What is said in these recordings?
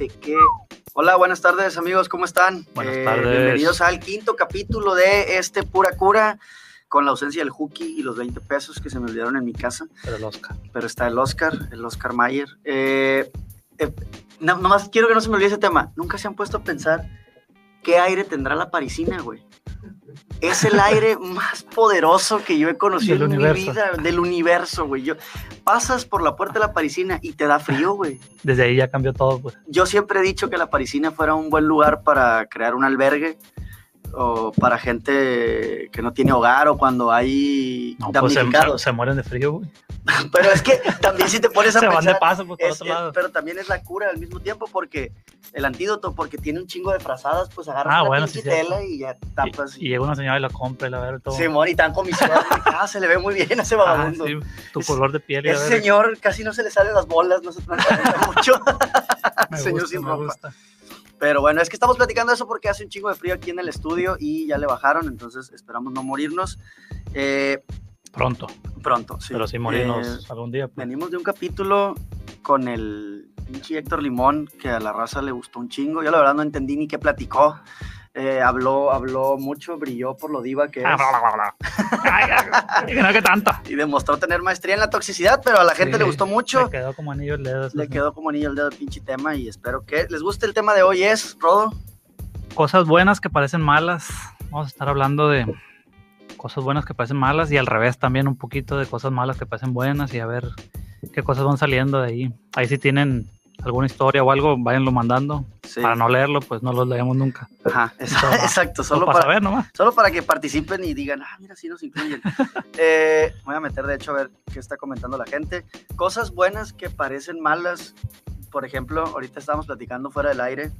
de qué. Hola, buenas tardes amigos, ¿cómo están? Buenas Eh, tardes. Bienvenidos al quinto capítulo de este Pura Cura, con la ausencia del Hookie y los 20 pesos que se me olvidaron en mi casa, Pero el Oscar. pero está el Oscar, el Oscar Mayer. Eh, eh, no, nomás quiero que no se me olvide ese tema. Nunca se han puesto a pensar qué aire tendrá la parisina, güey. Es el aire más poderoso que yo he conocido Del en mi vida, del universo, güey. Yo, pasas por la puerta de la parisina y te da frío, güey. Desde ahí ya cambió todo, pues. Yo siempre he dicho que la parisina fuera un buen lugar para crear un albergue o para gente que no tiene hogar o cuando hay No, pues se, damnificados. se mueren de frío, güey. Pero es que también si te pones a Se van pensar, de paso pues, por es- otro es- lado. pero también es la cura al mismo tiempo porque el antídoto, porque tiene un chingo de frazadas, pues agarras Ah, una bueno, sí, tela y ya tapas. Y, y llega una señora y la compra y la ve todo. se muere y tan comisión. ah, se le ve muy bien a ese Ah, vagabundo. sí, tu Es- color de piel Ese señor casi no se le salen las bolas, no se transparenta mucho. me señor gusta, sin me ropa. gusta. Pero bueno, es que estamos platicando eso porque hace un chingo de frío aquí en el estudio y ya le bajaron, entonces esperamos no morirnos eh, Pronto, pronto. Sí. pero sí morirnos Eh, algún día. Pues. venimos de un capítulo con el pinche Héctor Limón, que a la raza le gustó un chingo. Yo la verdad no entendí ni qué platicó. Eh, habló, habló mucho, brilló por lo diva que es. Ah, que tanto. Y demostró tener maestría en la toxicidad, pero a la gente Sí, le gustó mucho. Le quedó como anillo el dedo. Le sí. quedó como anillo el dedo el pinche tema y espero que les guste el tema de hoy. Es, Rodo. Cosas buenas que parecen malas. Vamos a estar hablando de cosas buenas que parecen malas y al revés también un poquito de cosas malas que parecen buenas y a ver qué cosas van saliendo de ahí. Ahí si tienen alguna historia o algo, váyanlo mandando. Sí. Para no leerlo, pues no los leemos nunca. Ajá, Solo- exacto. Solo para para, saber nomás. Solo para que participen y digan, ah, mira, sí nos incluyen. Eh, voy a meter, de hecho, a ver qué está comentando la gente. Cosas buenas que parecen malas. Por ejemplo, ahorita estábamos platicando fuera del aire.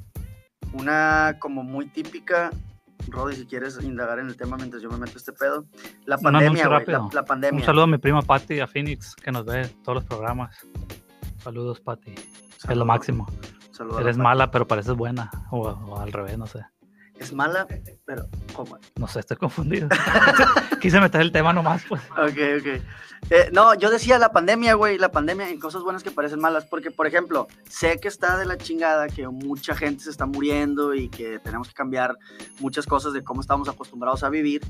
Una como muy típica. Rodi, si quieres indagar en el tema mientras yo me meto este pedo. La pandemia, güey. La, la pandemia. Un saludo a mi prima Patty, a Phoenix, que nos ve todos los programas. Saludos, Patty. Es lo máximo. Eres mala, pero pareces buena. O, o al revés, no sé. Es mala, pero ¿cómo? No sé, estoy confundido. Quise meter el tema nomás, pues. Ok, ok. Eh, no, yo decía la pandemia, güey, la pandemia en cosas buenas que parecen malas, porque, por ejemplo, sé que está de la chingada, que mucha gente se está muriendo y que tenemos que cambiar muchas cosas de cómo estamos acostumbrados a vivir,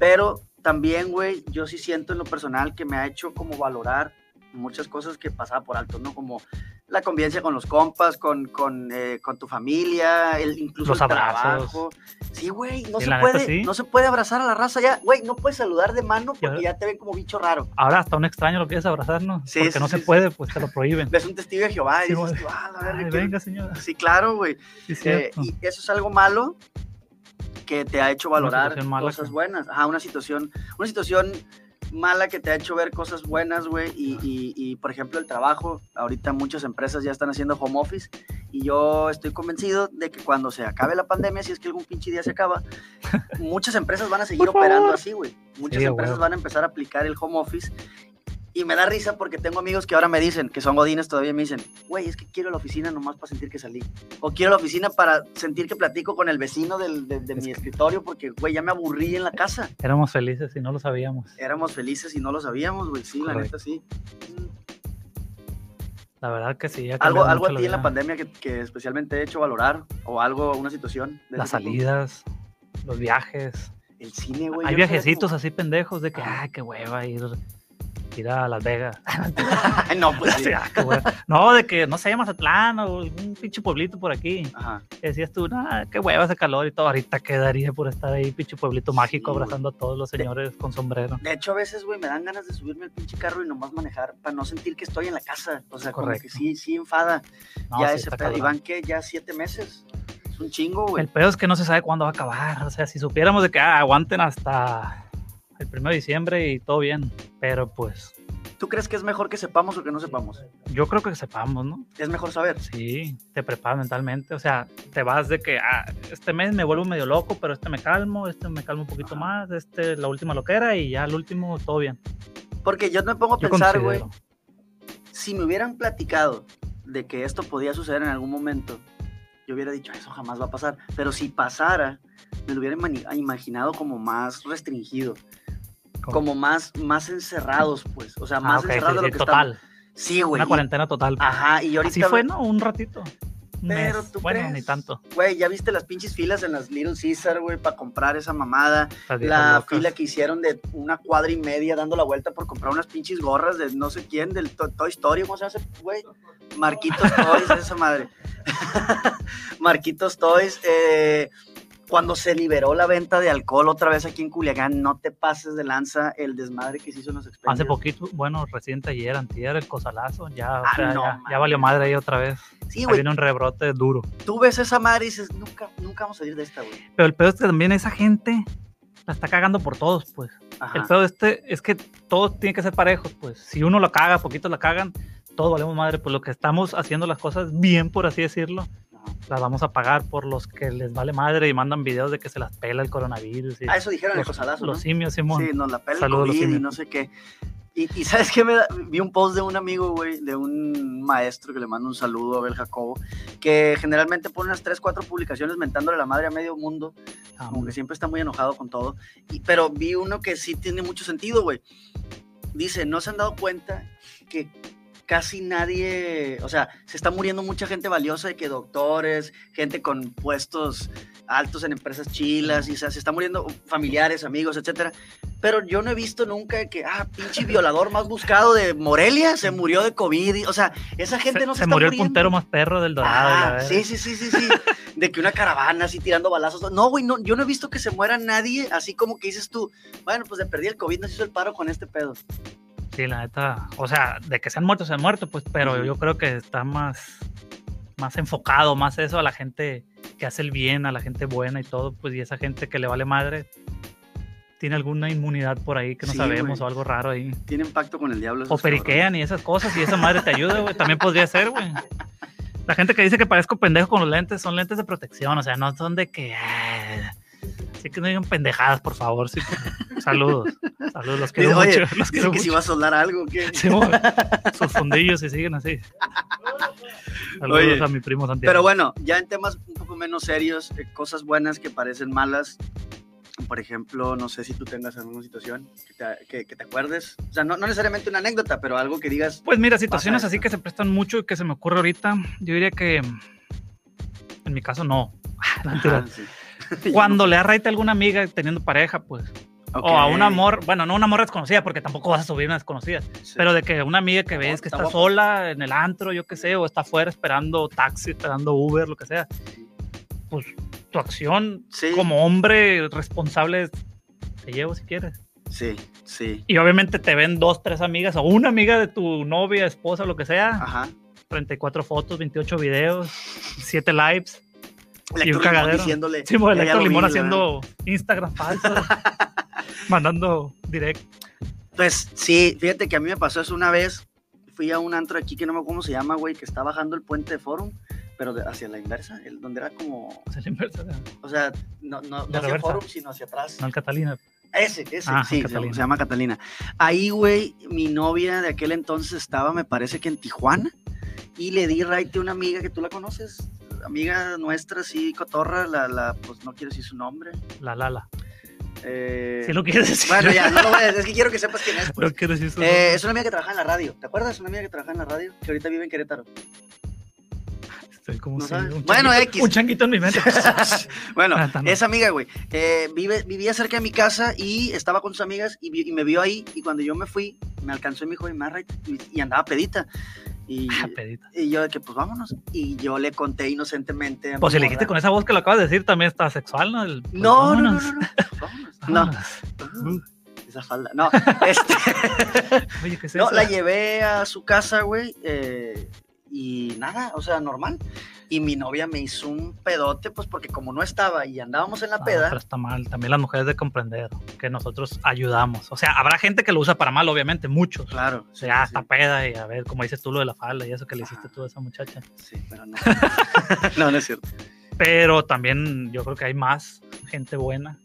pero también, güey, yo sí siento en lo personal que me ha hecho como valorar muchas cosas que pasaba por alto, ¿no? Como la convivencia con los compas, con, con, eh, con tu familia, el, incluso Los el abrazos. trabajo. Sí, güey, no, Sí, se neta, puede, sí. no se puede abrazar a la raza ya, güey, no puedes saludar de mano porque Ya. te ven como bicho raro. Ahora hasta un extraño lo quieres abrazar, ¿no? Sí, Porque no se puede, pues te lo prohíben. Ves un testigo de Jehová y Sí, dices, güey. ah, la verga, Ay, que- venga, señora. Sí, claro, güey. Eh, y eso es algo malo que te ha hecho valorar mala cosas buenas. Ajá, una situación, una situación mala que te ha hecho ver cosas buenas, güey. Y, y- y, por ejemplo, el trabajo. Ahorita muchas empresas ya están haciendo home office. Y yo estoy convencido de que cuando se acabe la pandemia, si es que algún pinche día se acaba, muchas empresas van a seguir operando así, güey. Muchas Sí, empresas van a empezar a aplicar el home office. Y me da risa porque tengo amigos que ahora me dicen, que son godines todavía, me dicen, güey, es que quiero la oficina nomás para sentir que salí. O quiero la oficina para sentir que platico con el vecino del- de, de Es mi que- escritorio porque, güey, ya me aburrí en la casa. Éramos felices y no lo sabíamos. Éramos felices y no lo sabíamos, güey, sí, la neta sí. La verdad que sí. Algo, algo a ti en la pandemia que, que especialmente he hecho valorar o algo, una situación. de Las salidas, los viajes. El cine, güey. Hay viajecitos como- así pendejos de que, ah, qué hueva ir, ir a Las Vegas. No, pues sí. No, de que, no sé, Mazatlán o algún pinche pueblito por aquí. Ajá. Que decías tú, ah, qué hueva ese calor y todo. Ahorita quedaría por estar ahí, pinche pueblito mágico, Sí, güey. abrazando a todos los señores con sombrero. De hecho, a veces, güey, me dan ganas de subirme al pinche carro y nomás manejar para no sentir que estoy en la casa. O sea, como que Correcto. sí, sí enfada. No, ya sí, ese pedo. Y van que ya siete meses. Es un chingo, güey. El pedo es que no se sabe cuándo va a acabar. O sea, si supiéramos de que ah, aguanten hasta el 1 de diciembre y todo bien. Pero pues, ¿Tú crees que es mejor que sepamos o que no sepamos? yo creo que sepamos, ¿no? Es mejor saber. Sí, te preparas mentalmente. O sea, te vas de que ah, este mes me vuelvo medio loco, pero este me calmo, este me calmo un poquito Ajá. más, este la última loquera y ya el último todo bien. Porque yo me pongo a Yo pensar, güey, si me hubieran platicado de que esto podía suceder en algún momento, yo hubiera dicho, eso jamás va a pasar. Pero si pasara, me lo hubiera imaginado como más restringido, Como- como más, más encerrados, pues. O sea, Ah, más sí, encerrados de sí, lo que total. estamos. Sí, güey. Una cuarentena total. Ajá, y ahorita. Así fue, ¿no? Un ratito. Un Pero mes. tú Bueno, crees. ni tanto. Güey, ya viste las pinches filas en las Little Caesar, güey, para comprar esa mamada. La locas. fila que hicieron de una cuadra y media dando la vuelta por comprar unas pinches gorras de no sé quién, del To- Toy Story, ¿cómo se hace, güey? Marquitos Toys, esa madre. Marquitos Toys. eh, cuando se liberó la venta de alcohol otra vez aquí en Culiacán, no te pases de lanza el desmadre que se hizo en los expendios. Hace poquito, bueno, reciente ayer, antier, el cosalazo, ya, o Ah, sea, no, ya, ya valió madre ahí otra vez. Sí, güey, viene un rebrote duro. tú ves esa madre y dices, nunca, nunca vamos a salir de esta, güey. Pero el peor es que también esa gente la está cagando por todos, pues. Ajá. El peor este es que todos tienen que ser parejos, pues. Si uno lo caga, poquitos la cagan, todos valemos madre. Pues lo que estamos haciendo las cosas bien, por así decirlo. Las vamos a pagar por los que les vale madre y mandan videos de que se las pela el coronavirus. Y Ah, eso dijeron en el los, los ¿no? simios, Simón. Sí, nos la pela el Saludos los COVID y no sé qué. Y, y ¿sabes qué? Me da- vi un post de un amigo, güey, de un maestro que le mando un saludo a Abel Jacobo, que generalmente pone unas 3, 4 publicaciones mentándole la madre a medio mundo, Ah, como que siempre está muy enojado con todo. Y, pero vi uno que sí tiene mucho sentido, güey. Dice, ¿no se han dado cuenta que casi nadie, o sea, se está muriendo mucha gente valiosa de que doctores, gente con puestos altos en empresas chilas, y o sea, se está muriendo familiares, amigos, etcétera. Pero yo no he visto nunca que, ah, pinche violador más buscado de Morelia se murió de COVID. y- o sea, esa gente se, no se, se está murió el muriendo. puntero más perro del dorado. Ah, sí, sí, sí, sí, sí. De que una caravana así tirando balazos. No, güey, no, yo no he visto que se muera nadie así como que dices tú, bueno, pues de perdí el COVID, nos hizo el paro con este pedo. Sí, la neta, o sea, de que se han muerto, se han muerto, pues, pero yo creo que está más, más enfocado, más eso a la gente que hace el bien, a la gente buena y todo, pues, y esa gente que le vale madre, tiene alguna inmunidad por ahí que no Sí, sabemos o algo raro ahí. Tienen pacto con el diablo. O periquean y esas cosas, y esa madre te ayuda, güey, también podría ser, güey. La gente que dice que parezco pendejo con los lentes son lentes de protección, o sea, no son de que... ah, Así que no digan pendejadas, por favor. sí, saludos. Saludos, los quiero Oye, mucho. Los quiero que mucho. si va a soldar algo, ¿qué? Sí, sus fundillos y siguen así. Saludos Oye, a mi primo Santiago. Pero bueno, ya en temas un poco menos serios, eh, cosas buenas que parecen malas. Por ejemplo, no sé si tú tengas alguna situación que te, que- que te acuerdes. O sea, no, no necesariamente una anécdota, pero algo que digas. Pues mira, situaciones así que se prestan mucho y que se me ocurre ahorita, yo diría que en mi caso no. "Ah, sí". Cuando le da raite a alguna amiga teniendo pareja, pues. Ok. O a un amor, bueno, no un amor desconocida, porque tampoco vas a subir una desconocida. Sí. Pero de que una amiga que ves que está guapo. sola en el antro, yo qué sé, o está afuera esperando taxi, esperando Uber, lo que sea, pues tu acción Sí. como hombre responsable es, te llevo si quieres. Sí, sí. Y obviamente te ven dos, tres amigas o una amiga de tu novia, esposa, lo que sea. Ajá. 34 fotos, 28 videos, 7 lives. Y un Limón cagadero. diciéndole. Sí, mo, "Ya, ya Electro lo vi", Limón ¿verdad? haciendo Instagram falso, mandando direct. Pues sí, fíjate que a mí me pasó eso una vez. Fui a un antro aquí que no me acuerdo cómo se llama, güey, que está bajando el puente de Forum, pero de- hacia la inversa, el, donde era como, sea, la inversa, o sea, no, no, no hacia. Forum, sino hacia atrás. No el Catalina. Ese, ese, Ah, sí, Catalina. Se, llama Catalina. Ahí, güey, mi novia de aquel entonces estaba, me parece que en Tijuana, y le di right a una amiga que tú la conoces, amiga nuestra, sí, cotorra, la, la, pues no quiero decir su nombre. La Lala. Eh, Si lo quieres decir. Bueno, ya, no lo voy a decir, es que quiero que sepas quién es. pues. No quiero decir su Eh, nombre. es una amiga que trabaja en la radio. ¿Te acuerdas? Una amiga que trabaja en la radio, que ahorita vive en Querétaro. Estoy como no si- un Bueno, X. Un changuito en mi mente. bueno, Ah, esa amiga, güey, eh, vive, vivía cerca de mi casa y estaba con sus amigas y, y me vio ahí. Y cuando yo me fui, me alcanzó y me dijo, y andaba pedita. Y, Ah, y yo de que, pues vámonos. Y yo le conté inocentemente. a Pues si le dijiste con esa voz que lo acabas de decir, también está sexual, ¿no? El, pues, No, no, no, no, no. Vámonos. No, vámonos. esa falda. No, este. Oye, ¿qué es No, eso? la llevé a su casa, güey, eh, y nada, o sea, normal. Y mi novia me hizo un pedote, pues porque como no estaba y andábamos en la Ah, peda, pero está mal. También las mujeres de comprender que nosotros ayudamos. O sea, habrá gente que lo usa para mal, obviamente, muchos. claro. O sea, ah, sí, está peda y a ver, como dices tú lo de la falda y eso que le hiciste tú a esa muchacha. sí, pero no. no, no es cierto. Pero también yo creo que hay más gente buena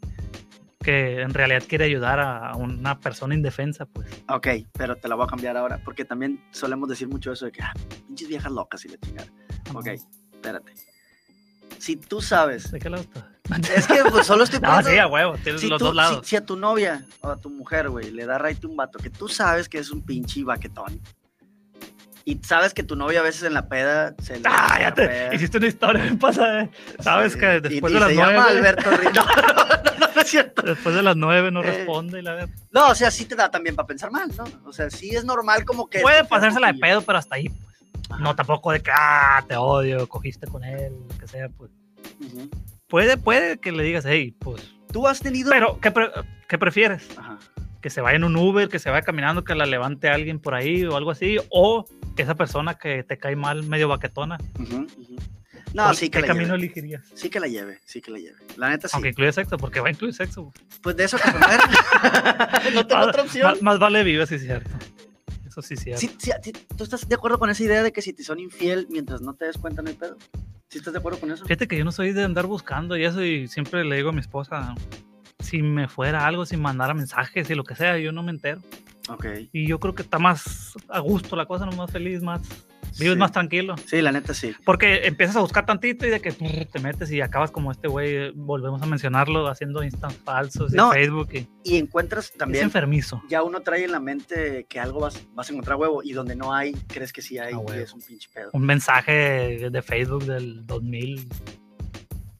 que en realidad quiere ayudar a una persona indefensa, pues. Ok, pero te la voy a cambiar ahora, porque también solemos decir mucho eso de que, ah, pinches viejas locas y la chingada. Ok, espérate. Si tú sabes, ¿De qué lado está? es que pues, solo estoy No, poniendo- sí, a huevo, tienes si, los tú- dos si- lados. si a tu novia o a tu mujer, güey, le da raite un vato que tú sabes que es un pinche baquetón Y sabes que tu novia a veces en la peda se le Ah, ya te hiciste una historia bien pasada. Sabes Sí. que Y- después y de las se llama nueve. Alberto Ri- No, no, no, no es cierto. Después de las nueve no Eh, responde y la. No, o sea, sí te da también para pensar mal, ¿no? O sea, sí es normal como que... Puede pasársela de pedo, pero hasta ahí. pues. Ajá. No tampoco de que, ah, te odio, cogiste con él, lo que sea, pues. Ujú. Puede, puede que le digas, hey, pues. ¿Tú has tenido...? Pero, ¿qué, pre- qué prefieres? Ajá. que se vaya en un Uber, que se vaya caminando, que la levante alguien por ahí o algo así, o esa persona que te cae mal, medio baquetona. Ujú, ujú. No, ¿Cuál- sí que ¿Qué la camino lleve. elegirías? Sí que la lleve, sí que la lleve. La neta sí. Aunque incluye sexo, porque va a incluir sexo. Pues de eso que comer. no tengo Más- otra opción. Más, más vale vive, sí es cierto. Eso sí es cierto. Sí, sí, ¿Tú estás de acuerdo con esa idea de que si te son infiel mientras no te des cuenta no hay pedo? ¿Sí estás de acuerdo con eso? Fíjate que yo no soy de andar buscando y eso, y siempre le digo a mi esposa, si me fuera algo, si mandara mensajes y lo que sea, yo no me entero. Ok. Y yo creo que está más a gusto la cosa, no más feliz, más, vives Sí. más tranquilo. Sí, la neta sí. Porque empiezas a buscar tantito y de que te metes y acabas como este güey, volvemos a mencionarlo, haciendo instans falsos No, en Facebook. Y Y encuentras es también, enfermizo. ya uno trae en la mente que algo vas, vas a encontrar huevo y donde no hay, crees que sí hay A y es un pinche pedo. Un mensaje de Facebook del 2000.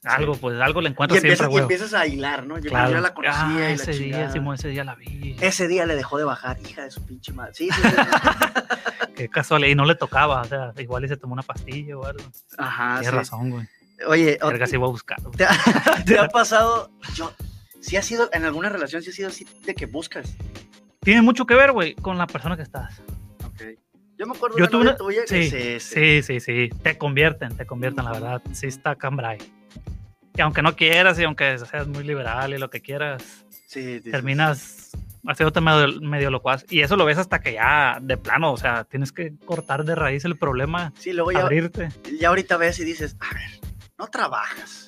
Algo, pues algo le Y encuentras empiezas, siempre, y empiezas a hilar, ¿no? Yo, Claro. yo la conocía Ah, y la ese día, chingada. Simón, ese día la vi. Ese día le dejó de bajar, hija de su pinche madre. Sí, sí, sí. Qué casualidad. Y no le tocaba, o sea, igual y se tomó una pastilla o algo. Ajá, Tienes sí. razón, güey. Oye, Verga, sí voy a buscar. güey. ¿te ha, te ha pasado? Yo, sí ha sido, en alguna relación, sí ha sido así de que buscas. Tiene mucho que ver, güey, con la persona que estás. Ok. Yo me acuerdo Yo de tuve una tuya que Sí, sí, sí, sí, sí. Te convierten, te convierten, la verdad. Sí está cambray. Y aunque no quieras y aunque seas muy liberal y lo que quieras, sí, terminas haciéndote medio, medio locuaz. Y eso lo ves hasta que ya, de plano, o sea, tienes que cortar de raíz el problema, Sí, luego ya, abrirte. ya ahorita ves y dices, a ver, no trabajas.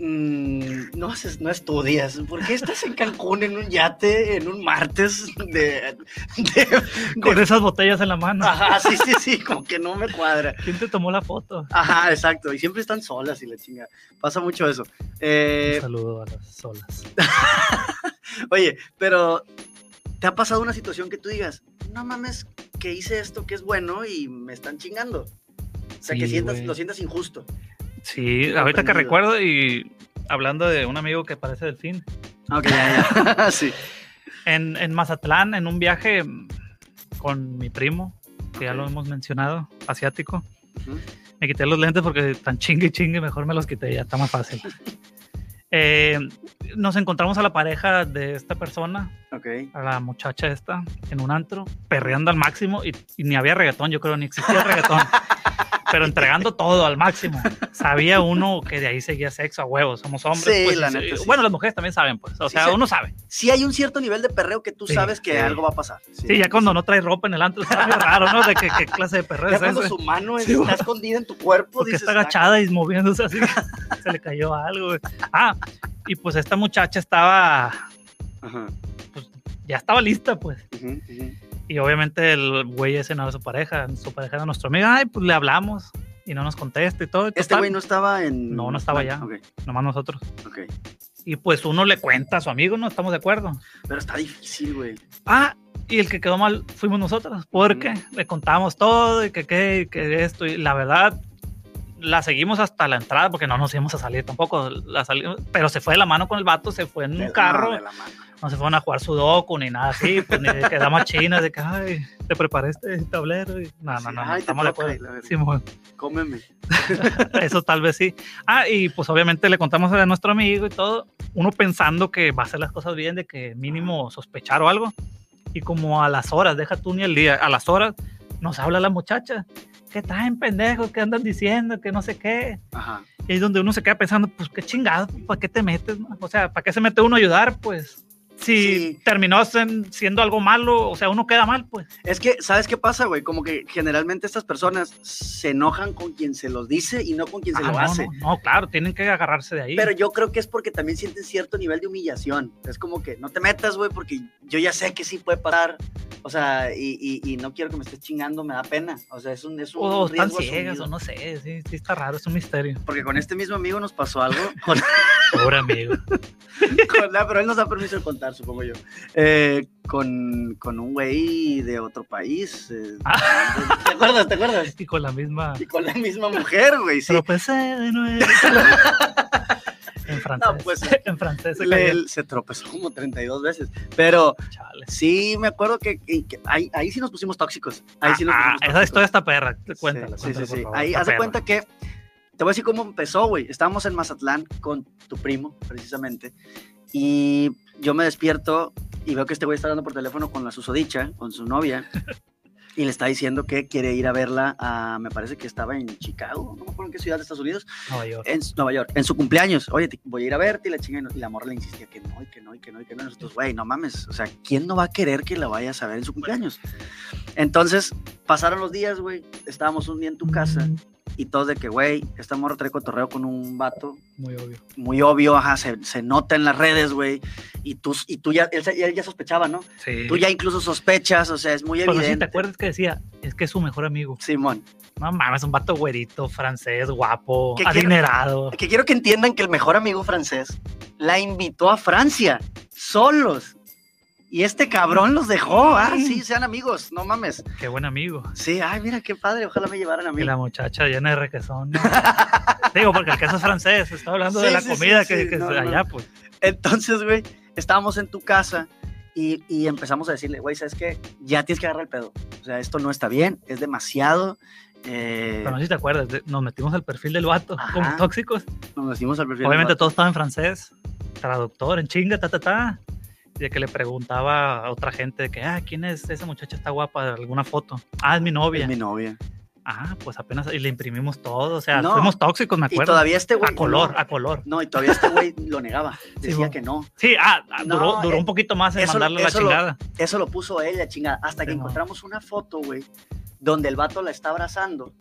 Mm, no haces, no estudias. ¿Por qué estás en Cancún en un yate en un martes de, de- Con de- esas botellas en la mano. Ajá, sí, sí, sí, como que no me cuadra. ¿Quién te tomó la foto? Ajá, exacto. Y siempre están solas y la chinga. Pasa mucho eso. Eh, Un saludo a las solas. Oye, pero ¿te ha pasado una situación que tú digas, no mames, que hice esto que es bueno y me están chingando? O sea, que sientas, lo sientas injusto. Sí, ahorita que recuerdo y hablando de un amigo que parece delfín, Ok, ya, ya. sí. en, en Mazatlán, en un viaje con mi primo, que ya lo hemos mencionado, asiático, me quité los lentes porque tan chingue chingue, mejor me los quité, ya está más fácil. Eh, nos encontramos a la pareja de esta persona, Ok. a la muchacha esta, en un antro, perreando al máximo y, y ni había reggaetón, yo creo, ni existía reggaetón. pero entregando todo al máximo. Sabía uno que de ahí seguía sexo a huevos, somos hombres. Sí, pues, la neta, sí. Bueno, las mujeres también saben, pues. O sea, sí. uno sabe. Sí hay un cierto nivel de perreo que tú sabes que algo va a pasar. Sí, ya cuando no traes ropa en el antro está raro, ¿no? De qué, qué clase de perreo Ya es cuando ese. su mano está escondida en tu cuerpo, dices, está "Ah, agachada y moviéndose así. Se le cayó algo. Ah, y pues esta muchacha estaba, Ajá, pues ya estaba lista, pues. ujú, ujú. Y obviamente el güey ese no era su pareja, su pareja era nuestro amigo. Ay, pues le hablamos y no nos contesta y todo. y Este güey no estaba en. No, no estaba allá. Ok, Nomás nosotros. ok. Y pues uno le cuenta a su amigo, ¿no? Estamos de acuerdo. Pero está difícil, güey. Ah, y el que quedó mal fuimos nosotros, porque le contamos todo y que qué, y que esto. Y la verdad, la seguimos hasta la entrada porque no nos íbamos a salir tampoco. La salimos, pero se fue de la mano con el vato, se fue en De un carro. de la mano. No se fueron a jugar sudoku ni nada así, pues ni de que damas chinas, de que, ay, te preparé este tablero. Y, no, no, Sí, no, no, ay, te estamos de acuerdo. Simón. Cómeme. Eso tal vez sí. Ah, y pues obviamente le contamos a nuestro amigo y todo, uno pensando que va a hacer las cosas bien, de que mínimo sospechar o algo. Y como a las horas, deja tú ni el día, a las horas nos habla la muchacha. ¿Qué traen pendejos? ¿Qué andan diciendo? Que no sé qué. Ajá. Y es donde uno se queda pensando, pues qué chingado, ¿para qué te metes? no? O sea, ¿para qué se mete uno a ayudar? Pues si Sí. terminó siendo algo malo, o sea, uno queda mal, pues. Es que, ¿sabes qué pasa, güey? Como que generalmente estas personas se enojan con quien se los dice y no con quien se Ah, lo no, hace. no, no, claro, tienen que agarrarse de ahí. Pero yo creo que es porque también sienten cierto nivel de humillación. Es como que no te metas, güey, porque yo ya sé que sí puede pasar. O sea, y, y- y no quiero que me estés chingando, me da pena. O sea, es un, es un o están riesgo ciegas, asumido. o no sé, sí, sí está raro, es un misterio. Porque con este mismo amigo nos pasó algo. Pobre amigo. Con- no, pero él nos da permiso de contar, supongo yo. Eh, con, con un güey de otro país. eh, Ah. ¿Te acuerdas? ¿Te acuerdas? Y con la misma. Y con la misma mujer, güey, sí. Tropecé de nuevo. en francés. No, pues, en francés se Le- se tropezó como 32 veces. Pero Chale. sí, me acuerdo que, que- que ahí, ahí sí nos pusimos tóxicos. Ahí sí nos Ah, pusimos esa tóxicos. historia está perra. Cuéntala, Sí, cuéntala, sí, por sí. favor, Ahí de perra. cuenta que te voy a decir cómo empezó, güey. Estábamos en Mazatlán con tu primo, precisamente. Y yo me despierto y veo que este güey está hablando por teléfono con la susodicha, con su novia. Y le está diciendo que quiere ir a verla a, me parece que estaba en Chicago, no me acuerdo en qué ciudad de Estados Unidos, Nueva York. en Nueva York, en su cumpleaños. Oye, te- voy a ir a verte y la chinga. y no- Y la morra le insistía que no, y que no, y que no, y que no. Nosotros, güey, no mames. O sea, ¿quién no va a querer que la vayas a ver en su cumpleaños? Entonces, pasaron los días, güey. Estábamos un día en tu casa y todos de que, güey, esta morra trae cotorreo con un vato. Muy obvio. Muy obvio, ajá, se, se nota en las redes, güey. Y tú, y tú ya, él, ya sospechaba, ¿no? Sí. Tú ya incluso sospechas, o sea, es muy Pero no sé si evidente. te acuerdas que decía, es que es su mejor amigo. Simón. No mames, un vato güerito, francés, guapo, ¿Qué quiero? adinerado. Que quiero que entiendan que el mejor amigo francés la invitó a Francia, solos. Y este cabrón los dejó. Ah, sí, sean amigos, no mames. Qué buen amigo. Sí, ay, mira qué padre, ojalá me llevaran a mí. Y la muchacha llena de requesón. ¿no? Digo, porque el queso es francés. Estaba hablando de la sí, comida sí, que, que no, es no. allá, pues. Entonces, güey, estábamos en tu casa y, y empezamos a decirle, güey, ¿sabes qué? Ya tienes que agarrar el pedo. O sea, esto no está bien, es demasiado. eh, Pero no sé si te acuerdas, nos metimos al perfil del vato Ajá. como tóxicos. nos metimos al perfil. del Obviamente vato. todo estaba en francés. Traductor, en chinga, ta, ta, ta. Y de que le preguntaba a otra gente de que, ah, ¿quién es esa muchacha? Está guapa, alguna foto. Ah, es mi novia. Es mi novia. Ah, pues apenas, y le imprimimos todo. O sea, No. fuimos tóxicos, me Y acuerdo. todavía este güey. a color, no, a color. No, y todavía este güey lo negaba. Decía que no. Sí, ah, ah, No, duró, duró eh, un poquito más en eso lo- mandarle la eso lo- chingada. Eso lo puso él, la chingada. Hasta que Sí, encontramos una foto, güey, donde el vato la está abrazando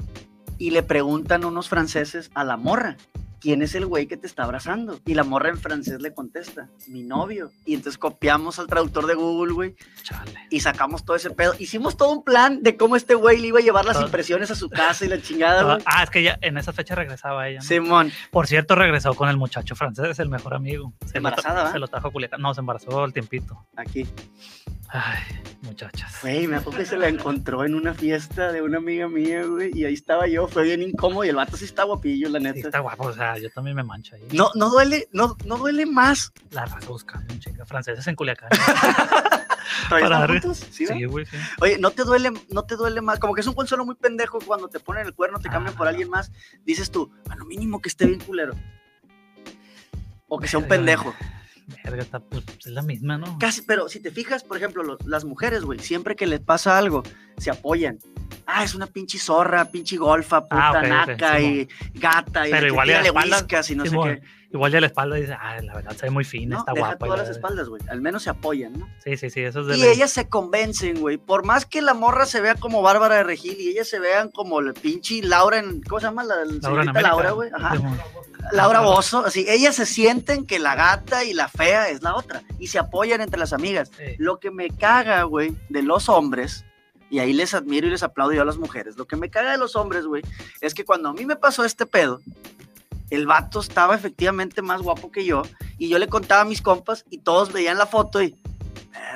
y le preguntan unos franceses a la morra. ¿Quién es el güey que te está abrazando? Y la morra en francés le contesta, mi novio. Y entonces copiamos al traductor de Google, güey, Chale. y sacamos todo ese pedo. Hicimos todo un plan de cómo este güey le iba a llevar las Todo. impresiones a su casa y la chingada, güey. Ah, es que ya en esa fecha regresaba ella. ¿no? Simón, Por cierto, regresó con el muchacho francés, el mejor amigo. Se lo Embarazada, ¿va? Se lo trajo a Culiacán. No, se embarazó al tiempito. aquí. Ay, muchachas. Güey, me acuerdo que se la encontró en una fiesta de una amiga mía, güey, y ahí estaba yo, fue bien incómodo y el vato sí está guapillo, la Sí, neta. está guapo, o sea, yo también me mancho ahí. No, no duele, no, no duele más. La un chinga. Franceses en Culiacán. ¿Todavía Para juntos? ¿Sí, güey, sí. Oye, ¿no te duele, no te duele más? Como que es un consuelo muy pendejo cuando te ponen el cuerno, te cambian por Ah. alguien más. Dices tú, a lo mínimo que esté bien culero. O que sea un pendejo. Verga, está, pues, es la misma, ¿no? Casi, pero si te fijas, por ejemplo, los- las mujeres, güey, siempre que les pasa algo, se apoyan. Ah, es una pinche zorra, pinche golfa, puta Ah, ok, naca y gata. Y Pero igual whiskas y no sé qué. Igual ya la espalda dice, ah, la verdad, se ve muy fina, No, está deja guapa. todas la las verga". espaldas, güey. Al menos se apoyan, ¿no? Sí, sí, sí, eso es de Y ellas se convencen, güey. Por más que la morra se vea como Bárbara de Regil y ellas se vean como el pinche Laura en. ¿Cómo se llama? La, la Laura güey. Ajá. Laura Ajá. Bozo. Así, ellas se sienten que la gata y la fea es la otra. Y se apoyan entre las amigas. Sí. Lo que me caga, güey, de los hombres. Y ahí les admiro y les aplaudo yo a las mujeres. Lo que me caga de los hombres, güey, es que cuando a mí me pasó este pedo, el vato estaba efectivamente más guapo que yo. Y yo le contaba a mis compas y todos veían la foto y.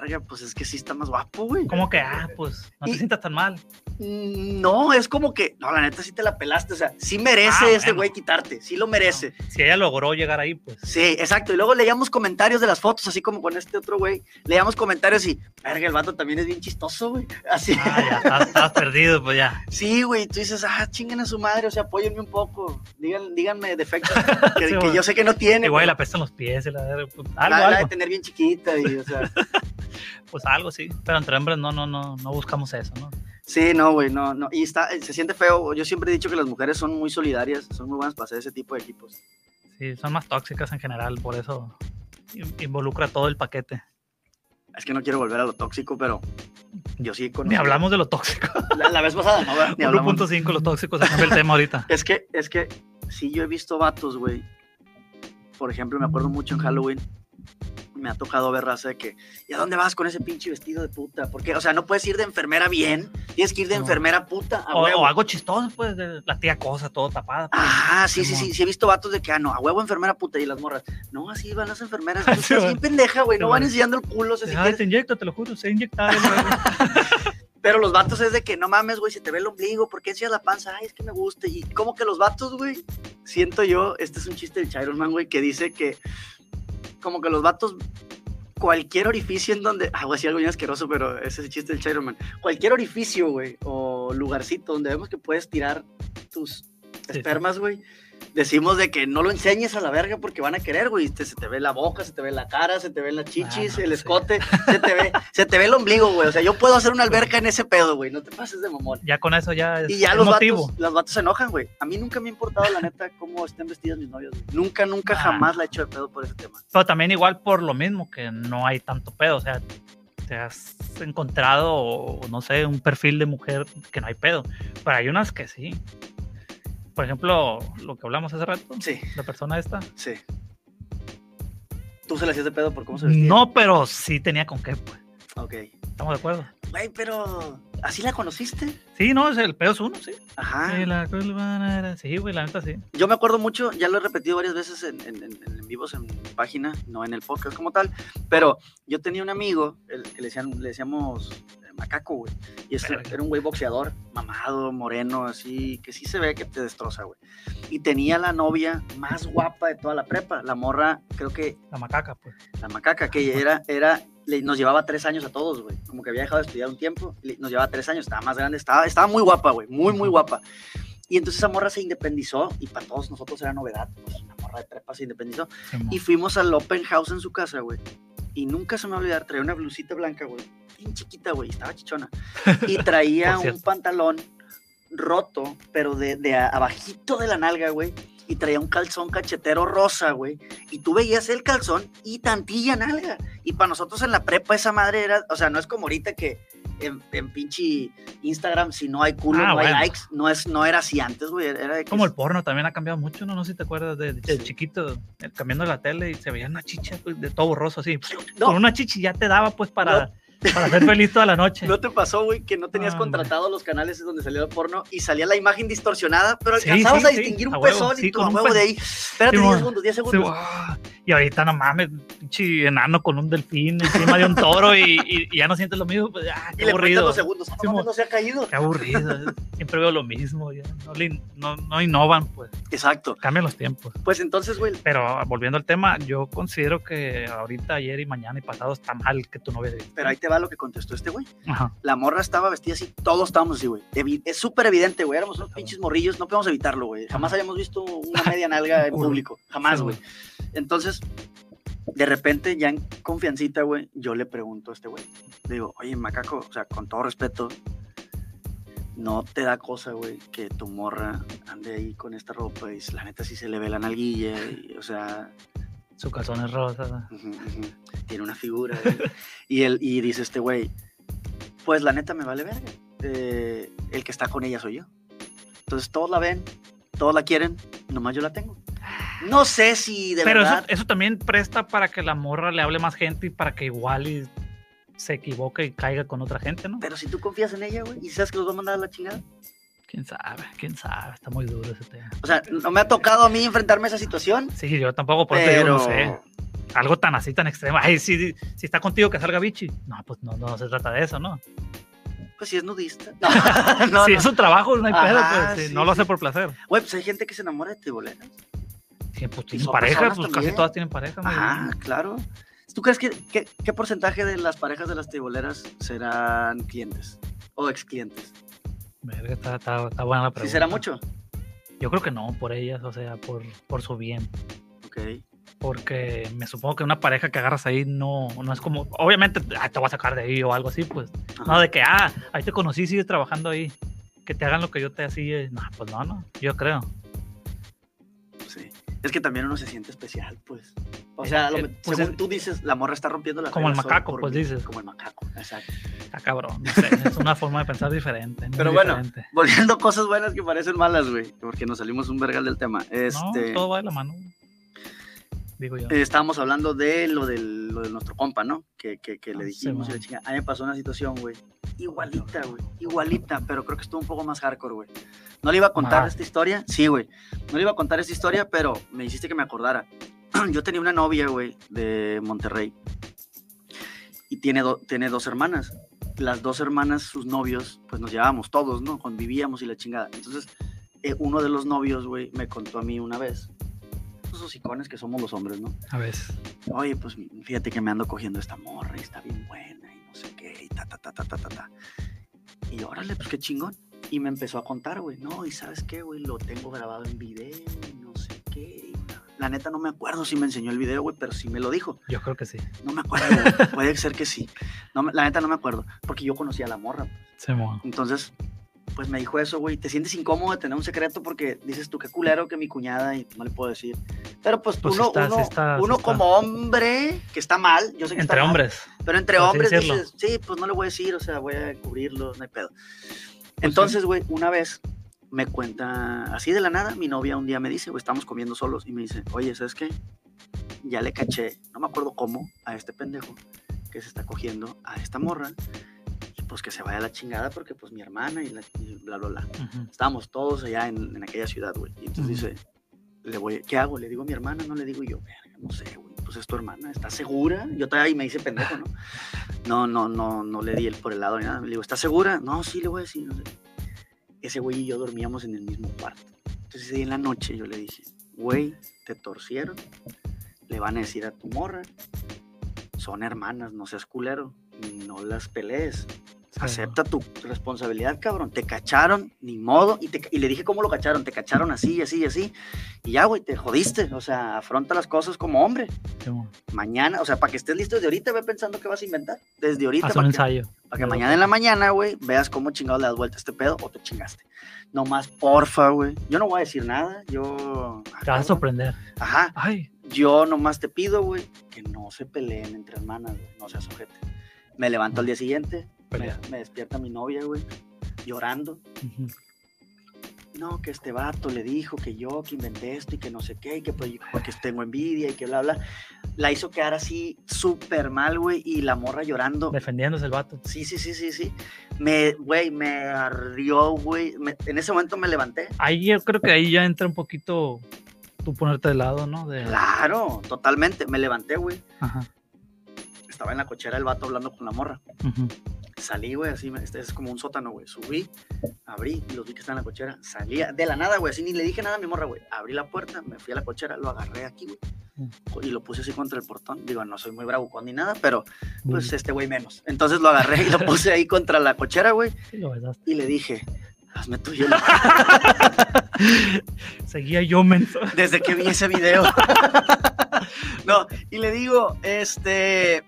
Verga, pues es que sí está más guapo, güey. Como que, ah, pues, no te Y- sientas tan mal. No, es como que, no, la neta sí te la pelaste, o sea, sí merece Ah, este bueno. güey quitarte, sí lo merece. Si ella logró llegar ahí, pues. Sí, exacto. Y luego leíamos comentarios de las fotos, así como con este otro güey. Leíamos comentarios y, verga, el vato también es bien chistoso, güey. Así. Ah, ya, estabas perdido, pues ya. Sí, güey, tú dices, ah, chinguen a su madre, o sea, apóyenme un poco. Digan, díganme defectos que, Sí, que yo sé que no tiene. Igual pero la pesta en los pies, la, pues, la- algo, la de algo. tener bien chiquita y, o sea. Pues algo, sí. Pero entre hombres no, no, no, no buscamos eso, ¿no? Sí, no, güey, no, no. Y está, se siente feo. Yo siempre he dicho que las mujeres son muy solidarias, son muy buenas para hacer ese tipo de equipos. Sí, son más tóxicas en general, por eso in- involucra todo el paquete. Es que no quiero volver a lo tóxico, pero yo sí con Ni hablamos de lo tóxico. La, la vez pasada, no, hablamos. 1.5 los tóxicos, cambia el tema ahorita. Es que, es que, sí, yo he visto vatos, güey. Por ejemplo, me acuerdo mucho en Halloween me ha tocado ver raza de que, ¿y a dónde vas con ese pinche vestido de puta? Porque, o sea, no puedes ir de enfermera bien, tienes que ir de No. enfermera puta. A O, huevo. o algo chistoso, pues, de la tía cosa, todo tapada. pues. Ah, sí, sí, sí, sí, he visto vatos de que, ah, no, a huevo enfermera puta y las morras. No, así van las enfermeras. Tú Sí, estás bien pendeja, güey, no van va. enseñando el culo. o sea, si Ay, quieres- te inyecto, te lo juro, se inyectar. Pero los vatos es de que, no mames, güey, se te ve el ombligo, ¿por qué enseñas la panza? Ay, es que me gusta. Y como que los vatos, güey, siento yo, este es un chiste del Chiron Man, güey, que dice que, como que los vatos, cualquier orificio en donde, ah, voy a decir algo bien asqueroso, pero ese es el chiste del Chiron Man. Cualquier orificio, güey, o lugarcito donde vemos que puedes tirar tus sí. espermas, güey. Decimos de que no lo enseñes a la verga porque van a querer, güey. Te- se te ve la boca, se te ve la cara, se te ven las chichis, Ah, el sí. escote, se te ve, se te ve el ombligo, güey. O sea, yo puedo hacer una alberca en ese pedo, güey. No te pases de mamón. Ya con eso ya es, Y ya los motivo. vatos, los vatos se enojan, güey. A mí nunca me ha importado, la neta, cómo estén vestidas mis novias, güey. Nunca, nunca, Ah. jamás la he hecho de pedo por ese tema. Pero también igual por lo mismo, que no hay tanto pedo. O sea, te has encontrado, no sé, un perfil de mujer que no hay pedo. Pero hay unas que sí. Por ejemplo, lo que hablamos hace rato, Sí, la persona esta. sí. ¿Tú se la hacías de pedo por cómo se vestía? No, pero sí tenía con qué, pues. Ok. ¿Estamos de acuerdo? Güey, pero... ¿Así la conociste? Sí, no, es el pedo es uno, sí. Ajá. Sí, la era- sí, güey, la neta sí. Yo me acuerdo mucho, ya lo he repetido varias veces en, en, en- en vivos en mi página, no en el podcast como tal, pero yo tenía un amigo, el, que le, decían, le decíamos macaco, güey, y este Verga. era un güey boxeador, mamado, moreno, así, que sí se ve que te destroza, güey. Y tenía la novia más guapa de toda la prepa, la morra, creo que La macaca, pues. la macaca, que era, era, le- nos llevaba tres años a todos, güey. Como que había dejado de estudiar un tiempo, le- nos llevaba tres años, estaba más grande, estaba, estaba muy guapa, güey, muy, muy guapa. Y entonces esa morra se independizó y para todos nosotros era novedad, pues una morra de prepa se independizó. Y fuimos al open house en su casa, güey. Y nunca se me va a olvidar, traía una blusita blanca, güey, bien chiquita, güey, estaba chichona. Y traía un pantalón roto, pero de, de a- abajito de la nalga, güey. Y traía un calzón cachetero rosa, güey. Y tú veías el calzón y tantilla nalga. Y para nosotros en la prepa esa madre era, o sea, no es como ahorita que en, en pinche Instagram, si no hay culo, Ah, no hay likes. No, es, no era así antes, güey. Era de que Como el porno también ha cambiado mucho, ¿no? No sé si te acuerdas de, de Sí. chiquito, eh, cambiando la tele y se veía una chicha pues, de todo borroso así. No. Con una chichi ya te daba pues para, para ser feliz toda la noche. ¿No te pasó, güey, que no tenías Ah, contratados los canales donde salía el porno y salía la imagen distorsionada, pero Sí, alcanzabas sí, a sí, distinguir un a huevo, pezón y tu con a huevo pe- de ahí? Espérate, Sí, 10 mon. segundos, 10 Sí, segundos. ¡guau! y ahorita no mames, pinche enano con un delfín encima de un toro y, y- y ya no sientes lo mismo. Pues, ah, y qué le aburrido. los segundos. Ah, no, se ha caído. Qué aburrido. eh. Siempre veo lo mismo. ya no, le- no, no innovan, pues. Exacto. Cambian los tiempos. Pues entonces, güey, Pero ah, volviendo al tema, yo considero que ahorita, ayer y mañana y pasado está mal que tu novia. pero ahí te va lo que contestó este güey. Ajá. La morra estaba vestida así, todos estábamos así, güey. Evi- Es súper evidente, güey. Éramos unos pinches morrillos, no podemos evitarlo, güey. Jamás habíamos visto una media nalga en público. Jamás, güey. Entonces, de repente, ya en confiancita, güey, yo le pregunto a este güey. Le digo, oye, macaco, o sea, con todo respeto, no te da cosa, güey, que tu morra ande ahí con esta ropa y la neta sí se le ve la nalguilla, y, o sea, Su calzón es rosa. Tiene una figura. y, él, y dice este güey, pues la neta me vale verga. Eh, el que está con ella soy yo. Entonces todos la ven, todos la quieren, nomás yo la tengo. No sé si de Pero eso, verdad... eso también presta para que la morra le hable más gente y para que igual y se equivoque y caiga con otra gente, ¿no? Pero si tú confías en ella, güey, y sabes que los va a mandar a la chingada. Quién sabe, quién sabe, está muy duro ese tema. O sea, no me ha tocado a mí enfrentarme a esa situación, Sí, yo tampoco, por eso te digo, pero... no sé. Algo tan así, tan extremo. Ay, si, si está contigo que salga bichi. No, pues no, no se trata de eso, ¿no? Pues si es nudista. No, no, si no. es su trabajo, no hay pedo, pues. sí, sí, no lo hace por placer. Güey, pues hay gente que se enamora de tiboleras. Sí, pues tienen pareja, pues también. casi todas tienen pareja. Ajá, claro. ¿Tú crees que, que- qué porcentaje de las parejas de las tiboleras serán clientes o ex clientes? Verga, está, está- está buena la ¿Sí pregunta. será mucho? Yo creo que no, por ellas, o sea, por, por su bien. Ok. Porque me supongo que una pareja que agarras ahí no, no es como, obviamente ah, te voy a sacar de ahí o algo así, pues. Ajá. No, de que, ah, ahí te conocí, sigues trabajando ahí. Que te hagan lo que yo te hacía. No, pues no, no, yo creo. Es que también uno se siente especial, pues. O sea, lo- Eh, pues según es- tú dices, la morra está rompiendo la Como el macaco, pues, mí. dices. Como el macaco, exacto. Está cabrón, no sé, es una forma de pensar diferente. Pero bueno, diferente. Volviendo cosas buenas que parecen malas, güey. Porque nos salimos un vergal del tema. No, Este. todo va de la mano. Digo yo. Eh, estábamos hablando de lo, del, lo de nuestro compa, ¿no? Que, que, que le Ah, dijimos y sí, la chingada. A mí me pasó una situación, güey. Igualita, güey. Igualita, pero creo que estuvo un poco más hardcore, güey. No le iba a contar Ah. esta historia. Sí, güey. No le iba a contar esta historia, pero me hiciste que me acordara. Yo tenía una novia, güey, de Monterrey. Y tiene, do- tiene dos hermanas. Las dos hermanas, sus novios, pues nos llevábamos todos, ¿no? Convivíamos y la chingada. Entonces, eh, uno de los novios, güey, me contó a mí una vez. Esos icones que somos los hombres, ¿no? A veces. Oye, pues fíjate que me ando cogiendo esta morra y está bien buena y no sé qué, y ta, ta, ta, ta, ta, ta, ta. Y órale, pues qué chingón. Y me empezó a contar, güey, no, y sabes qué, güey, lo tengo grabado en video y no sé qué. La neta no me acuerdo si me enseñó el video, güey, pero sí me lo dijo. Yo creo que sí. No me acuerdo, güey, puede ser que sí. No, la neta no me acuerdo, porque yo conocía a la morra. Se mo- Entonces, pues me dijo eso, güey. Te sientes incómodo de tener un secreto porque dices tú, qué culero que mi cuñada y no le puedo decir. Pero pues, Pues uno, está, uno, está, uno está. como hombre, que está mal, yo sé que está Entre mal, hombres. pero entre hombres dices, sí, pues no le voy a decir, o sea, voy a cubrirlo, no hay pedo. Pues Entonces, güey, una vez me cuenta, así de la nada, mi novia un día me dice, güey, estamos comiendo solos, y me dice, oye, ¿sabes qué? Ya le caché, no me acuerdo cómo, a este pendejo que se está cogiendo a esta morra, pues que se vaya a la chingada porque pues mi hermana y, la, y bla, bla, bla. Estábamos todos allá en, en aquella ciudad, güey. Y entonces dice, le voy, ¿qué hago? Le digo a mi hermana, no le digo yo, no sé, güey. Pues es tu hermana, ¿estás segura? Yo todavía y me dice pendejo, ¿no? No, no, no, no le di el por el lado ni nada. Le digo, ¿estás segura? No, sí, le voy a decir. no sé. Ese güey y yo dormíamos en el mismo cuarto. Entonces ese día en la noche yo le dije, güey, te torcieron. Le van a decir a tu morra. Son hermanas, no seas culero. No las pelees. Sí, Acepta tu responsabilidad, cabrón. Te cacharon, ni modo. Y, te- y le dije cómo lo cacharon. Te cacharon así, así, así. Y ya, güey, te jodiste. O sea, afronta las cosas como hombre. mo- Mañana, o sea, para que estés listo desde ahorita, ve pensando qué vas a inventar. Desde ahorita, Haz un para que, ensayo. para que mañana en la mañana, güey, veas cómo chingado le das vuelta a este pedo o te chingaste. No más, porfa, güey. Yo no voy a decir nada. Yo. Te vas a sorprender. Ajá. Ay, Yo nomás te pido, güey, que no se peleen entre hermanas, güey. No seas ojete. Me levanto al día siguiente, me, despierta mi novia, güey, llorando. No, que este vato le dijo que yo, que inventé esto y que no sé qué, y que pues, porque tengo envidia y que bla, bla. La hizo quedar así súper mal, güey, y la morra llorando. defendiéndose el vato. Sí, sí, sí, sí, sí. Me, güey, me ardió, güey. En ese momento me levanté. Ahí yo creo que ahí ya entra un poquito tú ponerte de lado, ¿no? De, Claro, totalmente. Me levanté, güey. Ajá. Estaba en la cochera el vato hablando con la morra. ujú. Salí, güey, así, este es como un sótano, güey. Subí, abrí y los vi que estaban en la cochera. Salía de la nada, güey, así ni le dije nada a mi morra, güey. Abrí la puerta, me fui a la cochera, lo agarré aquí, güey. Y lo puse así contra el portón. Digo, no soy muy bravucón ni nada, pero pues Mm, este güey menos. Entonces lo agarré y lo puse ahí contra la cochera, güey. sí. Y le dije, hazme tuyo. Seguía yo, menso. Desde que vi ese video. no, y le digo, este,